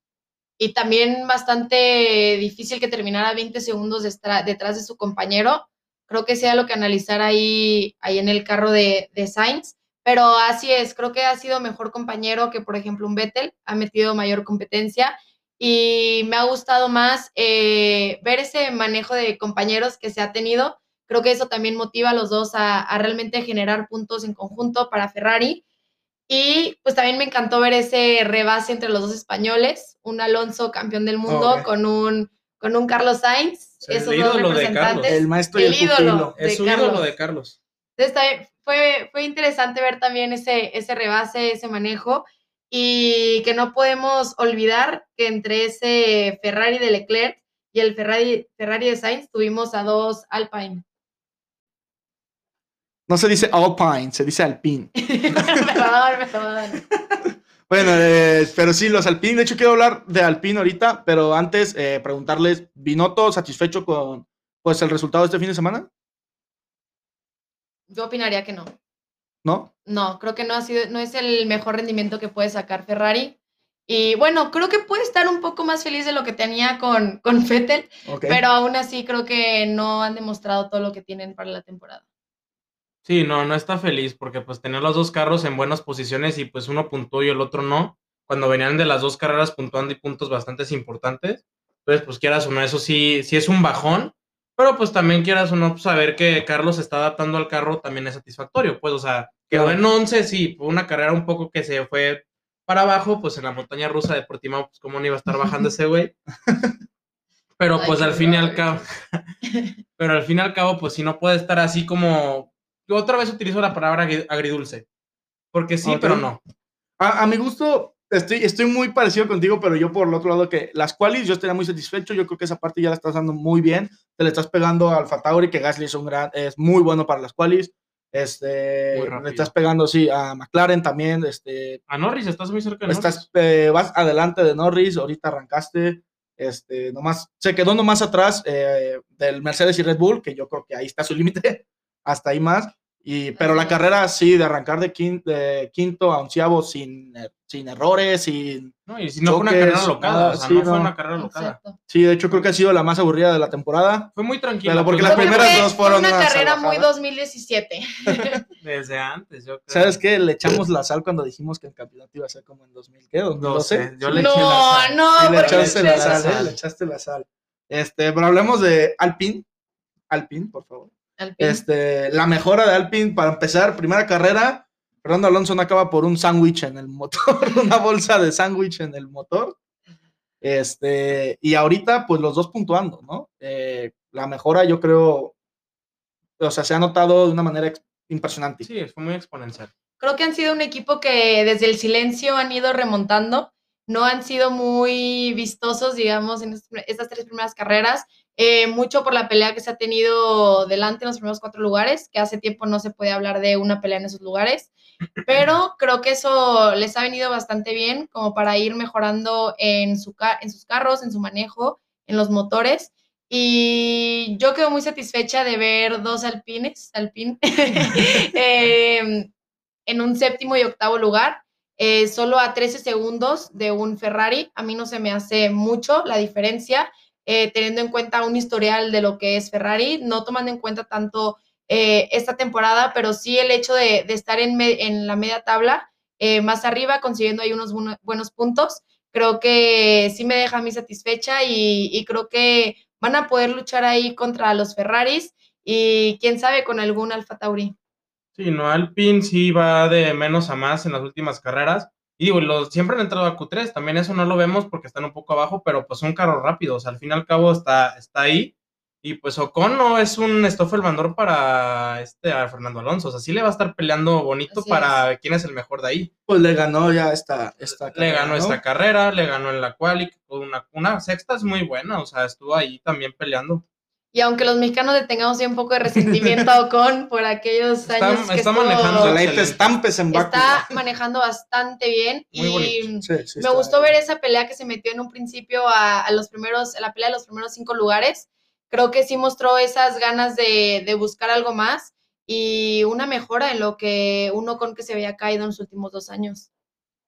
y también bastante difícil que terminara 20 segundos detrás de su compañero. Creo que sea lo que analizar ahí, ahí en el carro de, de Sainz. Pero así es, creo que ha sido mejor compañero que, por ejemplo, un Vettel, ha metido mayor competencia y me ha gustado más eh, ver ese manejo de compañeros que se ha tenido. Creo que eso también motiva a los dos a, a realmente generar puntos en conjunto para Ferrari. Y pues también me encantó ver ese rebase entre los dos españoles, un Alonso campeón del mundo Ok. con un con un Carlos Sainz, Sí, el esos dos ídolo de Carlos. representantes. El maestro y el el ídolo. Es Carlos. ídolo de Carlos. Entonces, también fue, fue interesante ver también ese, ese rebase, ese manejo, y que no podemos olvidar que entre ese Ferrari de Leclerc y el Ferrari, Ferrari de Sainz tuvimos a dos Alpine. No se dice Alpine, se dice Alpine. perdón, perdón. Bueno, eh, pero sí, los Alpine. De hecho, quiero hablar de Alpine ahorita, pero antes eh, preguntarles, ¿Binotto satisfecho con pues, el resultado de este fin de semana? Yo opinaría que no. ¿No? No, creo que no ha sido, no es el mejor rendimiento que puede sacar Ferrari. Y bueno, creo que puede estar un poco más feliz de lo que tenía con, con Vettel, Ok. pero aún así creo que no han demostrado todo lo que tienen para la temporada. Sí, no, no está feliz porque pues tenía los dos carros en buenas posiciones y pues uno puntuó y el otro no. Cuando venían de las dos carreras puntuando y puntos bastante importantes. Entonces, pues quieras o no, eso sí, sí es un bajón. Pero pues también quieras o no, pues, saber que Carlos se está adaptando al carro también es satisfactorio. Pues, o sea, quedó en 11, sí, fue una carrera un poco que se fue para abajo, pues en la montaña rusa de Portimao, pues cómo no iba a estar bajando ese güey. Pero pues al fin y al cabo, pero al fin y al cabo, pues si no puede estar así como, otra vez utilizo la palabra agri- agridulce, porque sí, Ok. pero no. A, a mi gusto, estoy, estoy muy parecido contigo, pero yo por el otro lado que las qualis yo estaría muy satisfecho. Yo creo que esa parte ya la estás dando muy bien. Te le estás pegando al Tauri, que Gasly es, un gran, es muy bueno para las qualis. Este, le estás pegando, sí, a McLaren también. Este, A Norris, estás muy cerca de Norris. estás, eh, vas adelante de Norris, ahorita arrancaste. Este, nomás, se quedó nomás atrás eh, del Mercedes y Red Bull, que yo creo que ahí está su límite, hasta ahí más. Y, pero la carrera sí, de arrancar de quinto, de quinto a onceavo sin, er- sin errores, sin... No, y si no fue una choques, carrera locada, nada, o sea, sí, no, fue no. una carrera locada. Exacto. Sí, de hecho creo que ha sido la más aburrida de la temporada. Fue muy tranquila. Pero porque pues, las primeras que dos fue fueron una una carrera muy salvajada. 2017. Desde antes, yo creo. ¿Sabes qué? Le echamos la sal cuando dijimos que el campeonato iba a ser como en 2000, ¿qué? No 2012. sé, yo le eché la No, sal. no, Sí, le porque echaste la ustedes- sal, ¿eh? le echaste la sal. Este, pero hablemos de Alpine. Alpine, por favor. Alpine. Este, la mejora de Alpine para empezar, primera carrera, Fernando Alonso no acaba por un sándwich en el motor, una bolsa de sándwich en el motor. Este, y ahorita, pues los dos puntuando, ¿no? Eh, la mejora, yo creo, o sea, se ha notado de una manera impresionante. Sí, fue muy exponencial. Creo que han sido un equipo que desde el silencio han ido remontando. No han sido muy vistosos, digamos, en est- estas tres primeras carreras. Eh, mucho por la pelea que se ha tenido delante en los primeros cuatro lugares, que hace tiempo no se puede hablar de una pelea en esos lugares. Pero creo que eso les ha venido bastante bien como para ir mejorando en, su en sus carros, en su manejo, en los motores. Y yo quedo muy satisfecha de ver dos alpines, alpine, em, en un séptimo y octavo lugar, eh, solo a 13 segundos de un Ferrari. A mí no se me hace mucho la diferencia, eh, teniendo en cuenta un historial de lo que es Ferrari, no tomando en cuenta tanto eh, esta temporada, pero sí el hecho de, estar en, en la media tabla, eh, más arriba, consiguiendo ahí unos buenos puntos. Creo que sí me deja mí satisfecha y, y creo que van a poder luchar ahí contra los Ferraris y quién sabe con algún Alfa Tauri. Sí, no, Alpine sí va de menos a más en las últimas carreras. Y digo, los, siempre han entrado a Q3, también eso no lo vemos porque están un poco abajo, pero pues son carros rápidos, al fin y al cabo está, está ahí. Y pues Ocon no es un Stoffel Bandor para este, a Fernando Alonso, o sea, sí le va a estar peleando bonito Así para quién es el mejor de ahí. Pues le ganó ya esta, esta le carrera, ganó ¿no? esta carrera, le ganó en la fue una, una sexta es muy buena, o sea, estuvo ahí también peleando. Y aunque los mexicanos le tengamos un poco de resentimiento a Ocon por aquellos Está- años que está estuvo- manejando Excelente. estampes en Baku. está manejando bastante bien Muy y bonito. Sí, sí, me gustó bien. ver esa pelea que se metió en un principio a, a los primeros, a la pelea de los primeros cinco lugares. Creo que sí mostró esas ganas de, de buscar algo más y una mejora en lo que uno con que se había caído en los últimos dos años.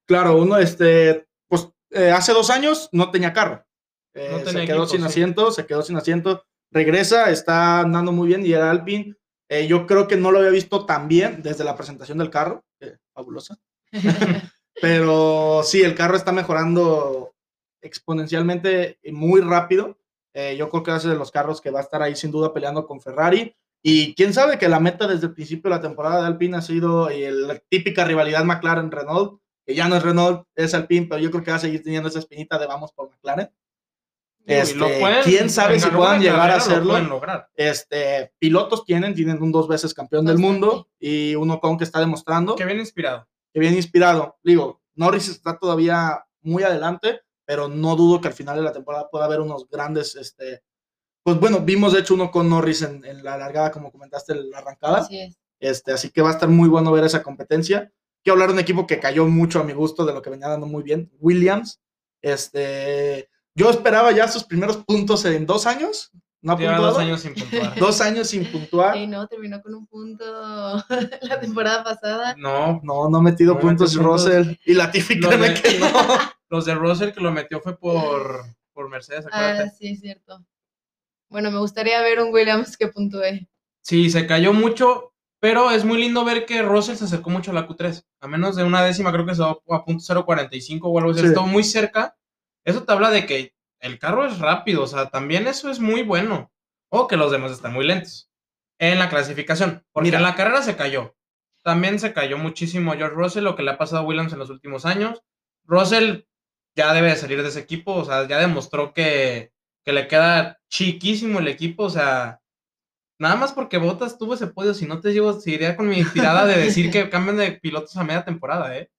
Claro, uno, este, pues eh, hace dos años no tenía carro. Eh, No se quedó equipo, sin sí. asiento, se quedó sin asiento. Regresa, está andando muy bien y el Alpine, eh, yo creo que no lo había visto tan bien desde la presentación del carro. eh, fabulosa. Pero sí, el carro está mejorando exponencialmente muy rápido. Eh, yo creo que va a ser de los carros que va a estar ahí sin duda peleando con Ferrari. Y quién sabe que la meta desde el principio de la temporada de Alpine ha sido la típica rivalidad McLaren-Renault, que ya no es Renault, es Alpine, pero yo creo que va a seguir teniendo esa espinita de vamos por McLaren. Este, quién sabe si puedan llegar a hacerlo. Este, pilotos tienen, tienen un dos veces campeón del mundo y uno con que está demostrando. Que bien inspirado. Que bien inspirado. Digo, Norris está todavía muy adelante, pero no dudo que al final de la temporada pueda haber unos grandes, este, pues bueno, vimos de hecho uno con Norris en, en la largada, como comentaste, en la arrancada. Así es. Este, así que va a estar muy bueno ver esa competencia. Quiero hablar de un equipo que cayó mucho a mi gusto de lo que venía dando muy bien, Williams. Este, yo esperaba ya sus primeros puntos en dos años. No ha Lleva puntuado. dos años sin puntuar. Dos años sin puntuar. Y no, terminó con un punto la temporada pasada. No, No, no ha metido No puntos metió puntos. Russell. Y Latifi Lo créeme de- que no. los de Russell que lo metió fue por, por Mercedes, Ah, acuérdate. sí, es cierto. Bueno, me gustaría ver un Williams que puntúe. Sí, se cayó mucho, pero es muy lindo ver que Russell se acercó mucho a la Q3. A menos de una décima, creo que se va a punto 0.45 o algo así. Sí. Estuvo muy cerca. Eso te habla de que el carro es rápido, o sea, también eso es muy bueno. O que los demás están muy lentos en la clasificación. Porque Mira. en la carrera se cayó. También se cayó muchísimo George Russell, lo que le ha pasado a Williams en los últimos años. Russell ya debe de salir de ese equipo, o sea, ya demostró que, que le queda chiquísimo el equipo, o sea, nada más porque Botas tuvo ese podio, si no te llevo, seguiría con mi tirada de decir que cambian de pilotos a media temporada, ¿eh?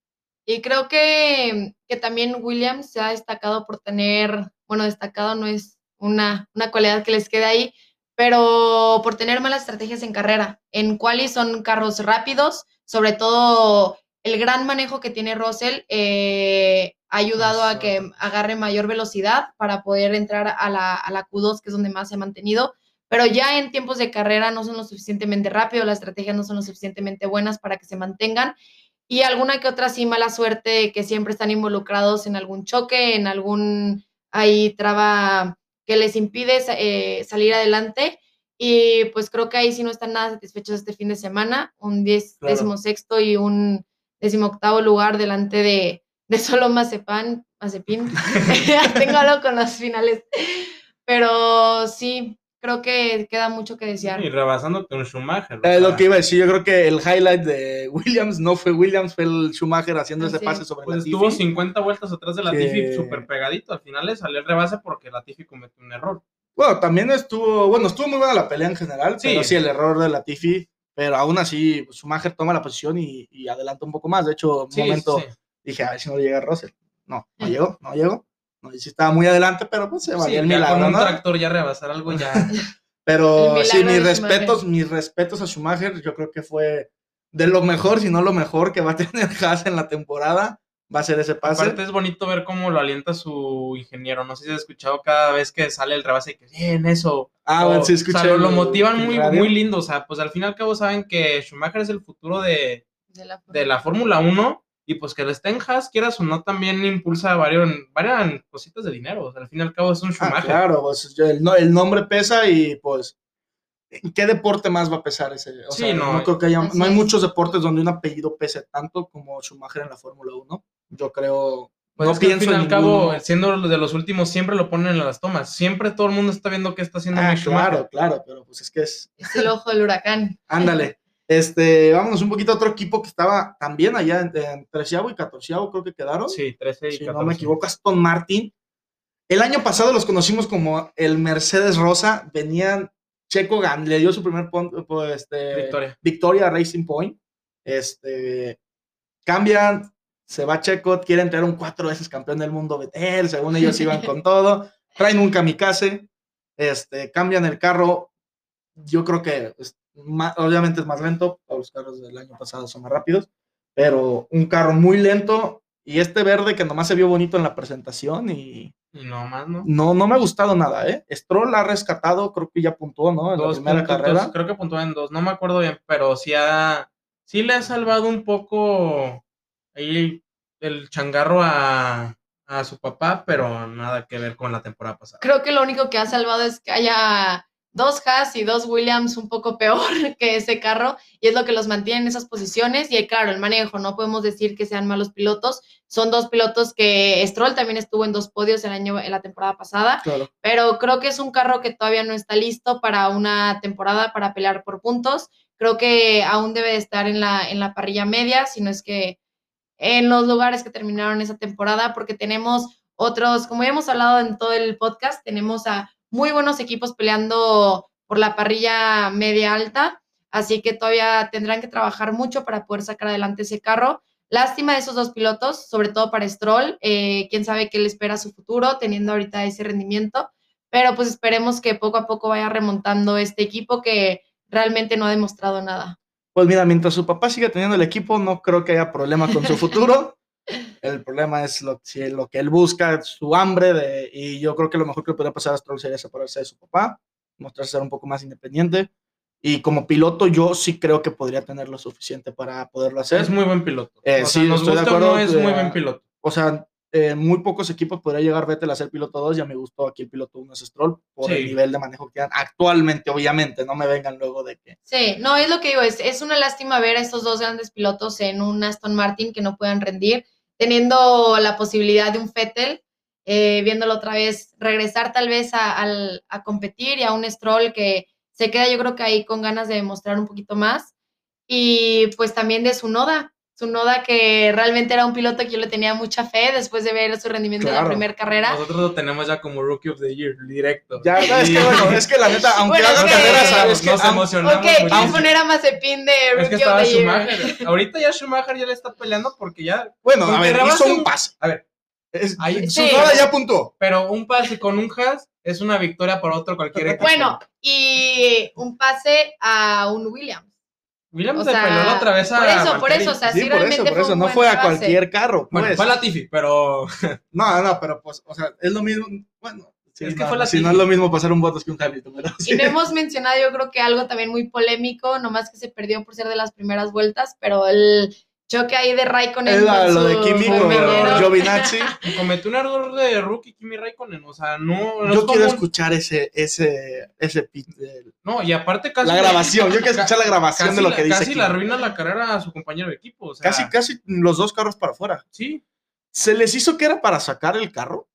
Y creo que, que también Williams se ha destacado por tener, bueno, destacado no es una, una cualidad que les quede ahí, pero por tener malas estrategias en carrera. En quali son carros rápidos, sobre todo el gran manejo que tiene Russell eh, ha ayudado a que agarre mayor velocidad para poder entrar a la, a la Q2, que es donde más se ha mantenido. Pero ya en tiempos de carrera no son lo suficientemente rápido, las estrategias no son lo suficientemente buenas para que se mantengan y alguna que otra sí mala suerte que siempre están involucrados en algún choque, en algún ahí traba que les impide eh, salir adelante. Y pues creo que ahí sí no están nada satisfechos este fin de semana, un diez, Claro. décimo sexto y un décimo octavo lugar delante de, de solo Mazepan, Mazepin. Tengo algo con los finales. Pero sí, creo que queda mucho que desear. Y rebasándote un Schumacher. Es lo sea, que iba a decir. Yo creo que el highlight de Williams no fue Williams, fue el Schumacher haciendo ese Así pase sobre Pues Latifi. estuvo 50 vueltas atrás de la Que- Tiffy súper pegadito. Al final le salió el rebase porque la Tiffy cometió un error. Bueno, también estuvo, bueno, estuvo muy buena la pelea en general, Sí. pero sí el error de Latifi, pero aún así Schumacher toma la posición y, y adelanta un poco más. De hecho, un Sí, momento sí. dije, a ver si no llega Russell. No, no llegó, no llegó. No, y sí estaba muy adelante, pero pues se Sí, valía el ya milagro, con un ¿no? tractor ya rebasar algo ya. Pero El sí, mis Schumacher. respetos, mis respetos a Schumacher, yo creo que fue de lo mejor, si no lo mejor que va a tener Haas en la temporada, va a ser ese pase. Aparte es bonito ver cómo lo alienta su ingeniero. No sé si has escuchado cada vez que sale el rebase que bien eso. ah, O- bueno, sí escuché. O sea, lo, lo el- motivan el muy, radio. muy lindo. O sea, pues al fin y al cabo saben que Schumacher es el futuro de, De la, de la Fórmula 1 y pues que el estén Haas, quieras o no, también impulsa varios, varias cositas de dinero. O sea, al fin y al cabo es un Ah, Schumacher. claro, pues, yo- el, no- el nombre pesa y pues, ¿en qué deporte más va a pesar ese? O Sí, sea, no, no, creo que haya, así no hay muchos deportes donde un apellido pese tanto como Schumacher en la Fórmula 1. Yo creo, Pues no es que al pienso fin y al cabo, siendo de los últimos, siempre lo ponen en las tomas. Siempre todo el mundo está viendo qué está haciendo Ah, Schumacher. claro, claro, pero pues es que es, es el ojo del huracán. ándale. Este, vámonos un poquito a otro equipo que estaba también allá en, en treceavo y catorceavo, creo que quedaron. Sí, 13 y si 14. no me equivoco, Aston Martin. El año pasado los conocimos como el Mercedes Rosa. Venían, Checo gan- le dio su primer pues, este, Victoria. victoria a Racing Point. Este, cambian, se va Checo, quieren traer un cuatro veces campeón del mundo Vettel, según ellos iban con todo. Traen un kamikaze, este, cambian el carro. Yo creo que ma- obviamente es más lento, los carros del año pasado son más rápidos, pero un carro muy lento y este verde que nomás se vio bonito en la presentación y no más, ¿no? no, no me ha gustado nada, ¿eh? Stroll ha rescatado, creo que ya puntuó, ¿no? En la primera puntos, carrera. creo que puntuó en dos, no me acuerdo bien, pero sí, ha, sí le ha salvado un poco ahí el changarro a, a su papá, pero nada que ver con la temporada pasada. Creo que lo único que ha salvado es que haya dos Haas y dos Williams un poco peor que ese carro y es lo que los mantiene en esas posiciones y claro, el manejo, no podemos decir que sean malos pilotos, son dos pilotos que Stroll también estuvo en dos podios el año en la temporada pasada, Claro. pero creo que es un carro que todavía no está listo para una temporada para pelear por puntos. Creo que aún debe de estar en la, en la parrilla media, si no es que en los lugares que terminaron esa temporada, porque tenemos otros, como ya hemos hablado en todo el podcast, tenemos a muy buenos equipos peleando por la parrilla media alta, así que todavía tendrán que trabajar mucho para poder sacar adelante ese carro. Lástima de esos dos pilotos, sobre todo para Stroll, eh, quién sabe qué le espera a su futuro teniendo ahorita ese rendimiento, pero pues esperemos que poco a poco vaya remontando este equipo que realmente no ha demostrado nada. Pues mira, mientras su papá siga teniendo el equipo, no creo que haya problema con su futuro. El problema es lo, si lo que él busca, su hambre, de, y yo creo que lo mejor que le podría pasar a Stroll sería separarse de su papá, mostrarse ser un poco más independiente. Y como piloto, yo sí creo que podría tener lo suficiente para poderlo hacer. Es muy buen piloto. Eh, o sea, sí, nos estoy de gusta o acuerdo, no, es eh, muy buen piloto. O sea, eh, muy pocos equipos podría llegar Vettel a ser piloto 2. Ya me gustó aquí el piloto 1 es Stroll por el Sí. nivel de manejo que tienen actualmente, obviamente. No me vengan luego de que. Sí, no, es lo que digo, es, es una lástima ver a estos dos grandes pilotos en un Aston Martin que no puedan rendir, teniendo la posibilidad de un Vettel, eh, viéndolo otra vez regresar tal vez a, a competir y a un Stroll que se queda yo creo que ahí con ganas de demostrar un poquito más. Y pues también de su Noda, su Noda que realmente era un piloto que yo le tenía mucha fe después de ver su rendimiento en Claro. la primera carrera. Nosotros lo tenemos ya como Rookie of the Year, directo. Ya, no, es que bueno, es que la neta, aunque Bueno, haga es que- carreras, ¿sabes? nos que, emocionamos Ok, vamos a muchísimo. poner a Mazepin de Es Rookie que of the Year. Ahorita ya Schumacher ya le está peleando porque ya. bueno, a ver, hizo un un- pase. A ver, Es, Ahí- su Sí. Noda ya puntuó. pero un pase con un Haas es una victoria para otro cualquier equipo. Bueno, y un pase a un Williams. Williams o se la otra vez a. por eso, por eso, o sea, Sí, sí, por realmente eso, por fue eso. un No buen fue a cualquier carro, Bueno, pues. fue a Latifi, pero. No, no, pero pues, o sea, es lo mismo. Bueno, sí, Es que no, fue la si no es lo mismo pasar un Bottas que un Hamilton, pero sí. Y no hemos mencionado, yo creo que algo también muy polémico, nomás que se perdió por ser de las primeras vueltas, pero el choque ahí de Raikkonen. Era con lo de Kimi con. Giovinazzi. cometió un error de rookie Kimi Raikkonen. O sea, no. no es Yo quiero escuchar ese, ese, ese pit de- No, y aparte casi. la grabación. Yo quiero escuchar la grabación Casi, de lo la- que dice casi le arruina la carrera a su compañero de equipo. O sea, Casi, casi los dos carros para afuera. Sí. ¿Se les hizo que era para sacar el carro?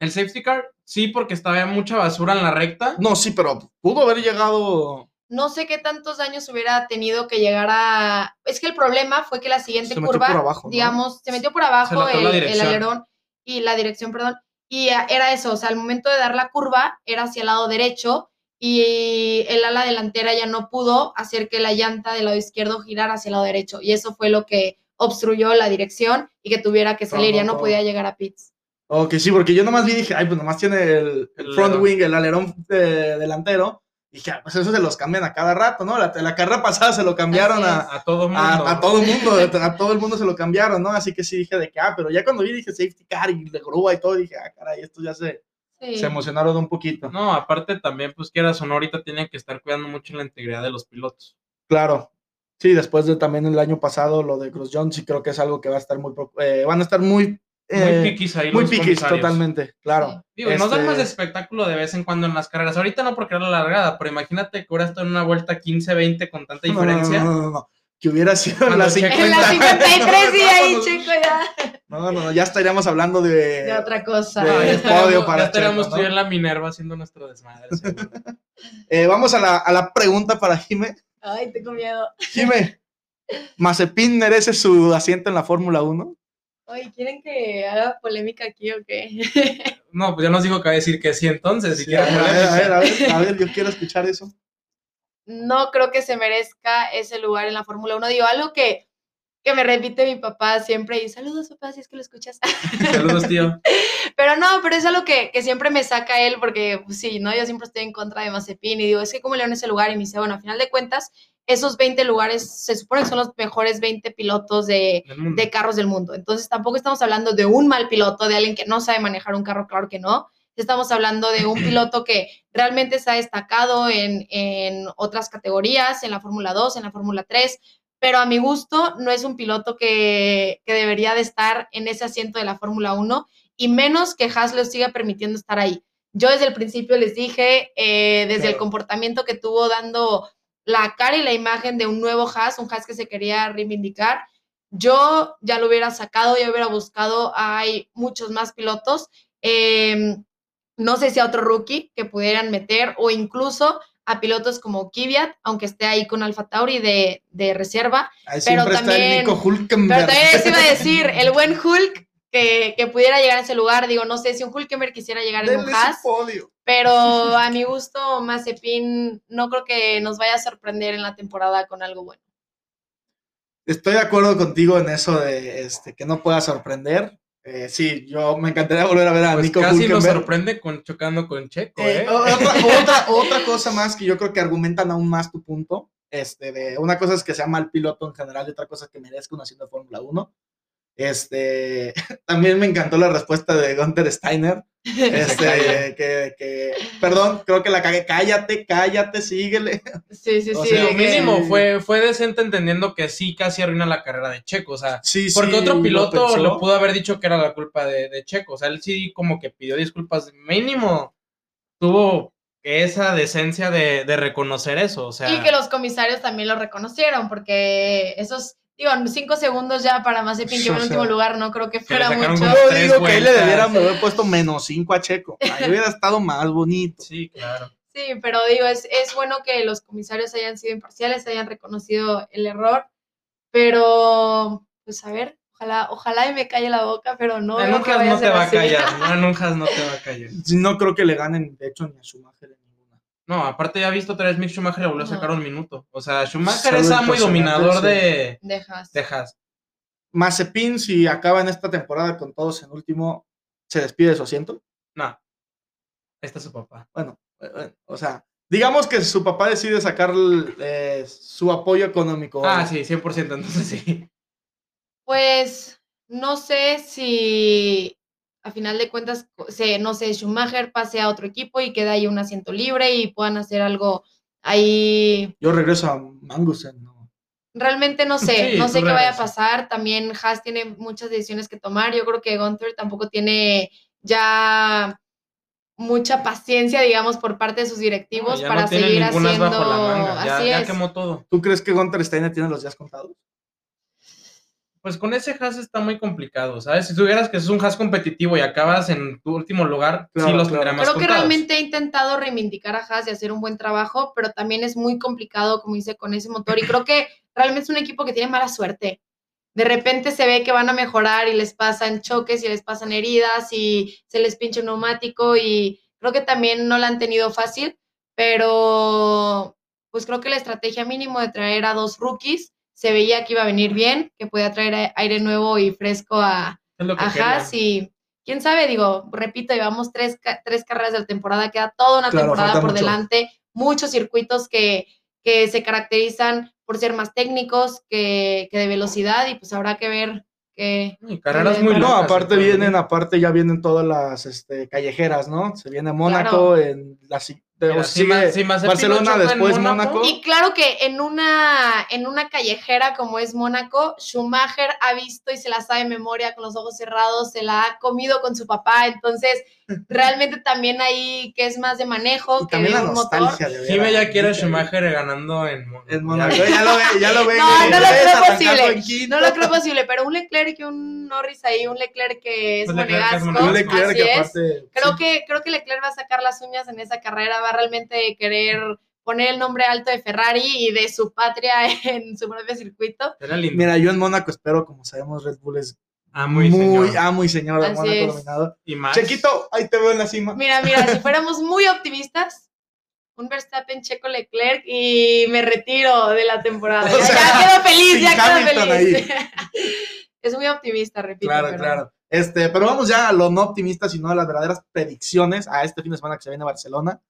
El safety car, sí, porque estaba mucha basura en la recta. No, sí, pero pudo haber llegado. No sé qué tantos daños hubiera tenido que llegar a... Es que el problema fue que la siguiente Se metió curva, por abajo, ¿no? digamos, se metió por abajo el, alerón y la dirección, perdón, y era eso, o sea, al momento de dar la curva era hacia el lado derecho y el ala delantera ya no pudo hacer que la llanta del lado izquierdo girara hacia el lado derecho y eso fue lo que obstruyó la dirección y que tuviera que salir, ya no podía llegar a pits. Ok, sí, porque yo nomás vi dije, ay, pues nomás tiene el, front wing, el alerón eh, delantero. Y dije, ah, pues eso se los cambian a cada rato, ¿no? La, la carrera pasada se lo cambiaron a. A todo mundo. a, a todo el mundo, a todo el mundo se lo cambiaron, ¿no? Así que sí dije de que, ah, pero ya cuando vi dije safety car y de grúa y todo, dije, ah, caray, esto ya se, Sí. se emocionaron un poquito. No, aparte también, pues quieras o no, ahorita tienen que estar cuidando mucho la integridad de los pilotos. Claro. Sí, después de también el año pasado lo de Cross Jones, sí creo que es algo que va a estar muy, pro- eh, van a estar muy, eh, muy piquis ahí muy los piquis totalmente, claro. Sí. Digo, nos dan Este, más espectáculo de vez en cuando en las carreras. Ahorita no porque era la largada, pero imagínate que hubiera estado en una vuelta 15-20 con tanta diferencia. No, no, no, no, Que hubiera sido en la Checo 50. En la 53 y ahí, chico, ya. No, no, no, ya estaríamos hablando de... De otra cosa. de- Ah, ya podio estaríamos, para ya estaríamos Checo, tú y ¿no? en la Minerva haciendo nuestro desmadre. Eh, vamos a la, a la pregunta para Jime. Ay, tengo miedo. Jime, ¿Mazepin merece su asiento en la Fórmula 1? Ay, ¿quieren que haga polémica aquí o qué? no, pues ya nos dijo que va a decir que sí entonces. Si Sí, a, ver, a ver, a ver, a ver, yo quiero escuchar eso. no creo que se merezca ese lugar en la Fórmula 1. Digo, algo que, que me repite mi papá siempre y saludos papá si es que lo escuchas. Saludos, tío. pero no, pero es algo que, que siempre me saca él porque pues, sí, ¿no? Yo siempre estoy en contra de Mazepin y digo, es que como león ese lugar y me dice, bueno, a final de cuentas, esos 20 lugares se supone que son los mejores 20 pilotos de, de carros del mundo. Entonces tampoco estamos hablando de un mal piloto, de alguien que no sabe manejar un carro, claro que no. Estamos hablando de un piloto que realmente se ha destacado en, en otras categorías, en la Fórmula 2, en la Fórmula 3, pero a mi gusto no es un piloto que, que debería de estar en ese asiento de la Fórmula 1 y menos que Haas lo siga permitiendo estar ahí. Yo desde el principio les dije, eh, desde el comportamiento que tuvo dando la cara y la imagen de un nuevo Haas, un Haas que se quería reivindicar, yo ya lo hubiera sacado, ya hubiera buscado, hay muchos más pilotos. eh, no sé si a otro rookie que pudieran meter o incluso a pilotos como Kvyat, aunque esté ahí con Alfa Tauri de, de reserva. Ahí Pero está también- el Nico. Pero también les iba a decir, el buen Hulk que, que pudiera llegar a ese lugar, digo, no sé si un Hulkenberg quisiera llegar en un Denle Haas, podio. Pero a mi gusto Mazepin no creo que nos vaya a sorprender en la temporada con algo bueno. Estoy de acuerdo contigo en eso de este, que no pueda sorprender. Eh, sí, yo me encantaría volver a ver a Pues Nico casi nos Hulkenberg. sorprende con, chocando con Checo, Eh, ¿eh? otra, otra cosa más que yo creo que argumentan aún más tu punto. Este, de, una cosa es que sea mal piloto en general y otra cosa es que merezca una haciendo Fórmula 1. Este, también me encantó la respuesta de Gunther Steiner. Este, que, que, perdón, creo que la cagué. Cállate, cállate, síguele. Sí, sí, O sí. sea, Lo mínimo fue, fue decente entendiendo que sí casi arruina la carrera de Checo, o sea, Sí, porque sí, otro lo piloto lo pudo haber dicho que era la culpa de, de Checo, o sea, él sí como que pidió disculpas, mínimo tuvo esa decencia de, de reconocer eso, o sea, Y que los comisarios también lo reconocieron, porque esos, digo, cinco segundos ya para Mazepin, que O en sea, último lugar, no creo que fuera mucho. Yo digo que ahí le debieran haber puesto menos 5 a Checo. Ahí hubiera estado más bonito. sí, claro. Sí, pero digo, es, es bueno que los comisarios hayan sido imparciales, hayan reconocido el error, pero pues a ver, ojalá, ojalá y me calle la boca, pero no. en no te va a callar, no, en no te va a callar. No creo que le ganen, de hecho, ni a en ninguna. No, aparte ya visto otra vez Mick Schumacher le volvió a sacar un minuto, o sea, Schumacher Solo es muy dominador personaje, de, Dejas. de Haas. Mazepin, si acaba en esta temporada con todos en último, ¿se despide de su asiento? No, está su papá. Bueno, eh, eh, o sea, digamos que su papá decide sacar eh, su apoyo económico. Ah, sí, 100%, entonces sí. Pues no sé si a final de cuentas, se, no sé, Schumacher pase a otro equipo y queda ahí un asiento libre y puedan hacer algo ahí. Yo regreso a Mangusen, ¿no? Realmente no sé, Sí, no sé qué vaya a pasar. También Haas tiene muchas decisiones que tomar. Yo creo que Gunther tampoco tiene ya mucha paciencia, digamos, por parte de sus directivos No, ya para no seguir haciendo. bajo la manga, ya, Así ya es. quemó todo. ¿Tú crees que Gunter Steiner tiene los días contados? Pues con ese Haas está muy complicado, ¿sabes? Si tuvieras que es un Haas competitivo y acabas en tu último lugar, Claro, sí los claro. tendría más Creo que contados. realmente ha intentado reivindicar a Haas y hacer un buen trabajo, pero también es muy complicado, como dice, con ese motor. Y creo que realmente es un equipo que tiene mala suerte. De repente se ve que van a mejorar y les pasan choques y les pasan heridas y se les pincha un neumático y creo que también no la han tenido fácil, pero pues creo que la estrategia mínimo de traer a dos rookies se veía que iba a venir bien, que podía traer aire nuevo y fresco a, a. Haas y quién sabe, digo, repito, llevamos tres, ca- tres carreras de la temporada, queda toda una Claro, temporada por mucho. delante, muchos circuitos que, que se caracterizan por ser más técnicos que, que de velocidad y pues habrá que ver que... Y carreras muy No, aparte vienen, aparte ya vienen todas las este, callejeras, ¿no? Se viene Mónaco, en la, si- de- Mira, o si sigue Ma- si Mazepin Barcelona, después Mónaco, Mónaco. Y claro que en una, en una callejera como es Mónaco, Schumacher ha visto y se la sabe de memoria con los ojos cerrados, se la ha comido con su papá, entonces realmente también ahí que es más de manejo Y que también de la un motor. nostalgia de ver Jime a ya a ahí. Schumacher ganando en Mónaco. En Ya. Lo ve, ya lo ve. No, no lo creo posible. No lo creo posible, pero un Leclerc y un Norris ahí, un Leclerc que es monegasco. Un monegasco. Leclerc así que es. aparte. Creo sí, que, creo que Leclerc va a sacar las uñas en esa carrera, va realmente querer poner el nombre alto de Ferrari y de su patria en su propio circuito. Mira, yo en Mónaco espero, como sabemos, Red Bull es ah, muy, muy, señor. amo y señor de Así Mónaco es. dominado. Y más. Chequito, ahí te veo en la cima. Mira, mira, si fuéramos muy optimistas, un Verstappen, Checo, Leclerc y me retiro de la temporada. O Ya, sea, ya quedo feliz, ya quedo Hamilton feliz. es muy optimista, repito. Claro, pero- claro. Este, pero vamos ya a lo no optimista, sino a las verdaderas predicciones a este fin de semana que se viene a Barcelona.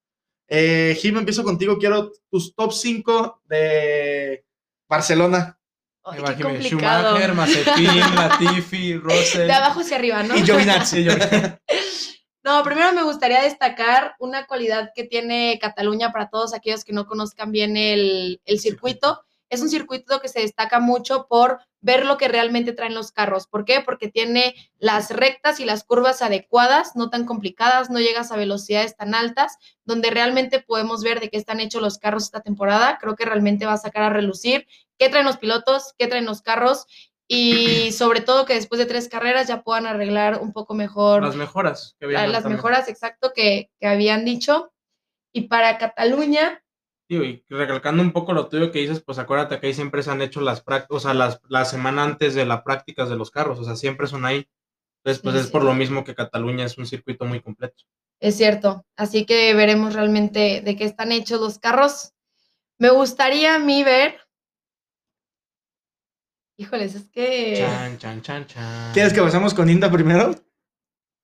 Eh, Jim, empiezo contigo. Quiero tus top 5 de Barcelona Ay, qué complicado. Schumacher, Mazepin, Latifi, Russell. De abajo hacia arriba, ¿no? y Giovinazzi. No, primero me gustaría destacar una cualidad que tiene Cataluña para todos aquellos que no conozcan bien el, el circuito. Es un circuito que se destaca mucho por ver lo que realmente traen los carros. ¿Por qué? Porque tiene las rectas y las curvas adecuadas, no tan complicadas, no llegas a velocidades tan altas, donde realmente podemos ver de qué están hechos los carros esta temporada. Creo que realmente va a sacar a relucir qué traen los pilotos, qué traen los carros y sobre todo que después de tres carreras ya puedan arreglar un poco mejor Las mejoras. que las también. mejoras, exacto, que, que habían dicho. Y para Cataluña, Digo, y recalcando un poco lo tuyo que dices, pues acuérdate que ahí siempre se han hecho las prácticas, o sea, las, la semana antes de las prácticas de los carros, o sea, siempre son ahí. Entonces, pues Sí, es sí. por lo mismo que Cataluña es un circuito muy completo. es cierto, así que veremos realmente de qué están hechos los carros. Me gustaría a mí ver... Híjoles, es que... Chan, chan, chan, chan. ¿Quieres que pasemos con Inda primero?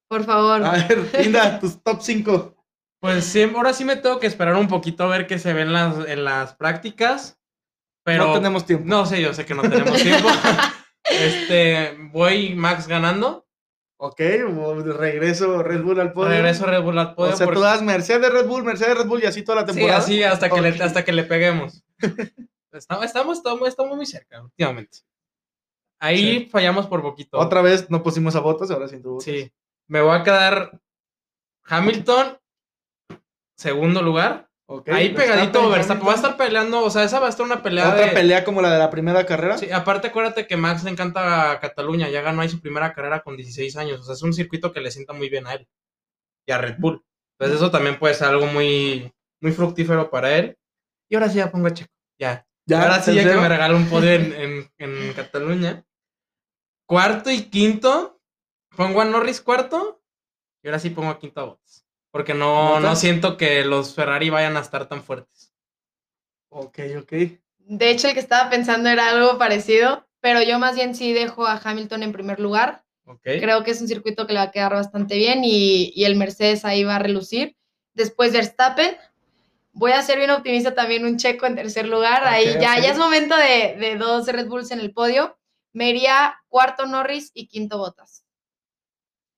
Por favor. A ver, Inda, tus top 5. Pues sí, ahora sí me tengo que esperar un poquito a ver qué se ve en las, en las prácticas. Pero no tenemos tiempo. No sé, yo sé que no tenemos tiempo. este, voy Max ganando. Ok, regreso Red Bull al podio. Regreso Red Bull al podio. O sea, porque- tú das Mercedes Red Bull, Mercedes Red Bull y así toda la Sí, temporada. así hasta que, Ok. le, hasta que le peguemos. estamos, estamos, estamos, estamos muy cerca últimamente. Ahí Sí. fallamos por poquito. Otra vez no pusimos a botas, ahora sí tu Sí. Me voy a quedar Hamilton, segundo lugar. Ahí pegadito Verstappen. Va a estar peleando, o sea, esa va a estar una pelea Otra de- pelea como la de la primera carrera. Sí, aparte acuérdate que Max le encanta a Cataluña, ya ganó ahí su primera carrera con 16 años, o sea, es un circuito que le sienta muy bien a él y a Red Bull. Entonces eso también puede ser algo muy, muy fructífero para él. Y ahora sí ya pongo a Checo, ya. Ya, ahora sí ya que me regala un podio en, en- en Cataluña. Cuarto y quinto, pongo a Norris cuarto y ahora sí pongo a quinto a Bottas. Porque no, no siento que los Ferrari vayan a estar tan fuertes. Ok, ok. De hecho, el que estaba pensando era algo parecido, pero yo más bien sí dejo a Hamilton en primer lugar. ¿ok? Creo que es un circuito que le va a quedar bastante bien y, y el Mercedes ahí va a relucir. Después Verstappen. Voy a ser bien optimista también un checo en tercer lugar. ahí ya, ya es momento de, de dos Red Bulls en el podio. Me iría cuarto Norris y quinto Bottas.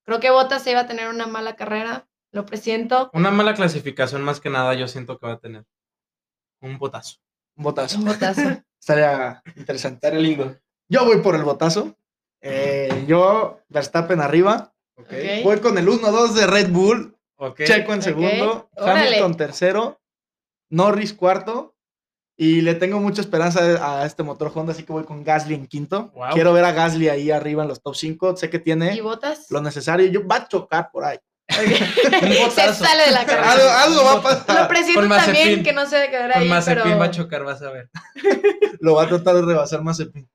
Creo que Bottas se iba a tener una mala carrera, lo presiento. Una mala clasificación más que nada yo siento que va a tener. Un botazo. Un botazo. Un botazo. Estaría interesante. Estaría lindo. Yo voy por el botazo. Eh, yo, Verstappen arriba. Voy con el 1-2 de Red Bull. Checo en segundo. Hamilton tercero. Norris cuarto. Y le tengo mucha esperanza a este motor Honda, así que voy con Gasly en quinto. Wow. Quiero ver a Gasly ahí arriba en los top 5. Sé que ¿Y tiene lo necesario. Yo va a chocar por ahí. Se sale de la carrera. Algo, algo va a Lo pasar. presiento Con Mazepin. también que no se debe quedar Con ahí, Mazepin pero va a chocar, vas a ver. Lo va a tratar de rebasar Mazepin.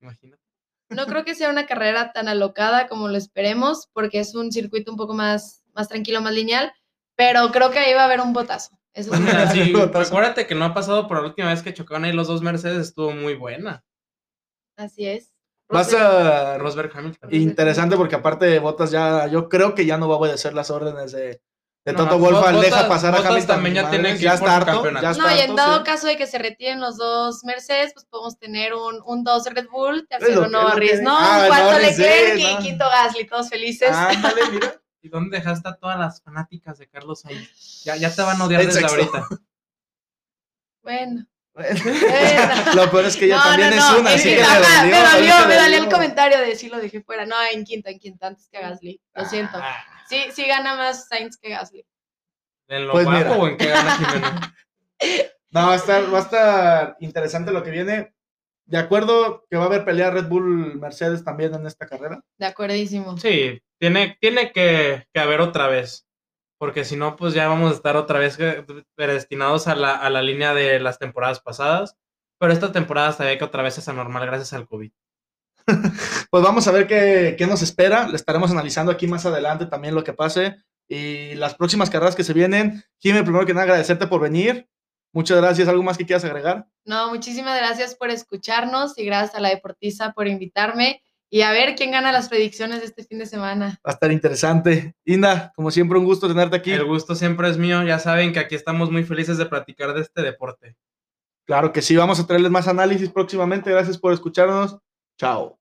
Imagínate. no creo que sea una carrera tan alocada como lo esperemos, porque es un circuito un poco más, más tranquilo, más lineal, pero creo que ahí va a haber un botazo. Eso sí. Mira, sí, Botazo. acuérdate que no ha pasado por la última vez que chocaron ahí los dos Mercedes, estuvo muy buena. Así es. Va a Rosberg Hamilton. interesante porque aparte de Botas ya, yo creo que ya no va a obedecer las órdenes de, de No, Toto Wolff al Bottas- deja pasar a Bottas Hamilton. también ya Madre, tiene que ya está harto, ya está No, y en harto, dado sí. caso de que se retiren los dos Mercedes, pues podemos tener un, un 2 Red Bull, tercero Norris, ¿no? Ah, un cuarto Norris, sí, Leclerc y no. quinto Gasly, todos felices. Ándale, mira. ¿Y dónde dejaste a todas las fanáticas de Carlos ahí? Ya, ya te van a odiar desde ahorita. Bueno. Lo peor es que ella no, también no, es una, así que, dolió, me dolió, me dolió el comentario de sí lo dejé fuera. No, en quinto, en quinto, antes que Gasly. Lo siento. Ah, Sí, sí gana más Sainz que Gasly. ¿En lo Pues guapo mira. o en qué gana Jimena? No, va a, estar, va a estar interesante lo que viene. De acuerdo que va a haber pelea Red Bull Mercedes también en esta carrera. De acuerdísimo. Sí, tiene, tiene que, que haber otra vez. Porque si no, pues ya vamos a estar otra vez que- predestinados a la, a la línea de las temporadas pasadas. Pero esta temporada se ve que otra vez es anormal gracias al COVID. Pues vamos a ver qué, qué nos espera. Le estaremos analizando aquí más adelante también lo que pase. Y las próximas carreras que se vienen. Jimmy, primero que nada, agradecerte por venir. Muchas gracias. ¿Algo más que quieras agregar? No, muchísimas gracias por escucharnos y gracias a la Deportiza por invitarme. Y a ver quién gana las predicciones de este fin de semana. Va a estar interesante. Inda, como siempre, un gusto tenerte aquí. El gusto siempre es mío. Ya saben que aquí estamos muy felices de platicar de este deporte. Claro que sí, vamos a traerles más análisis próximamente. Gracias por escucharnos. Chao.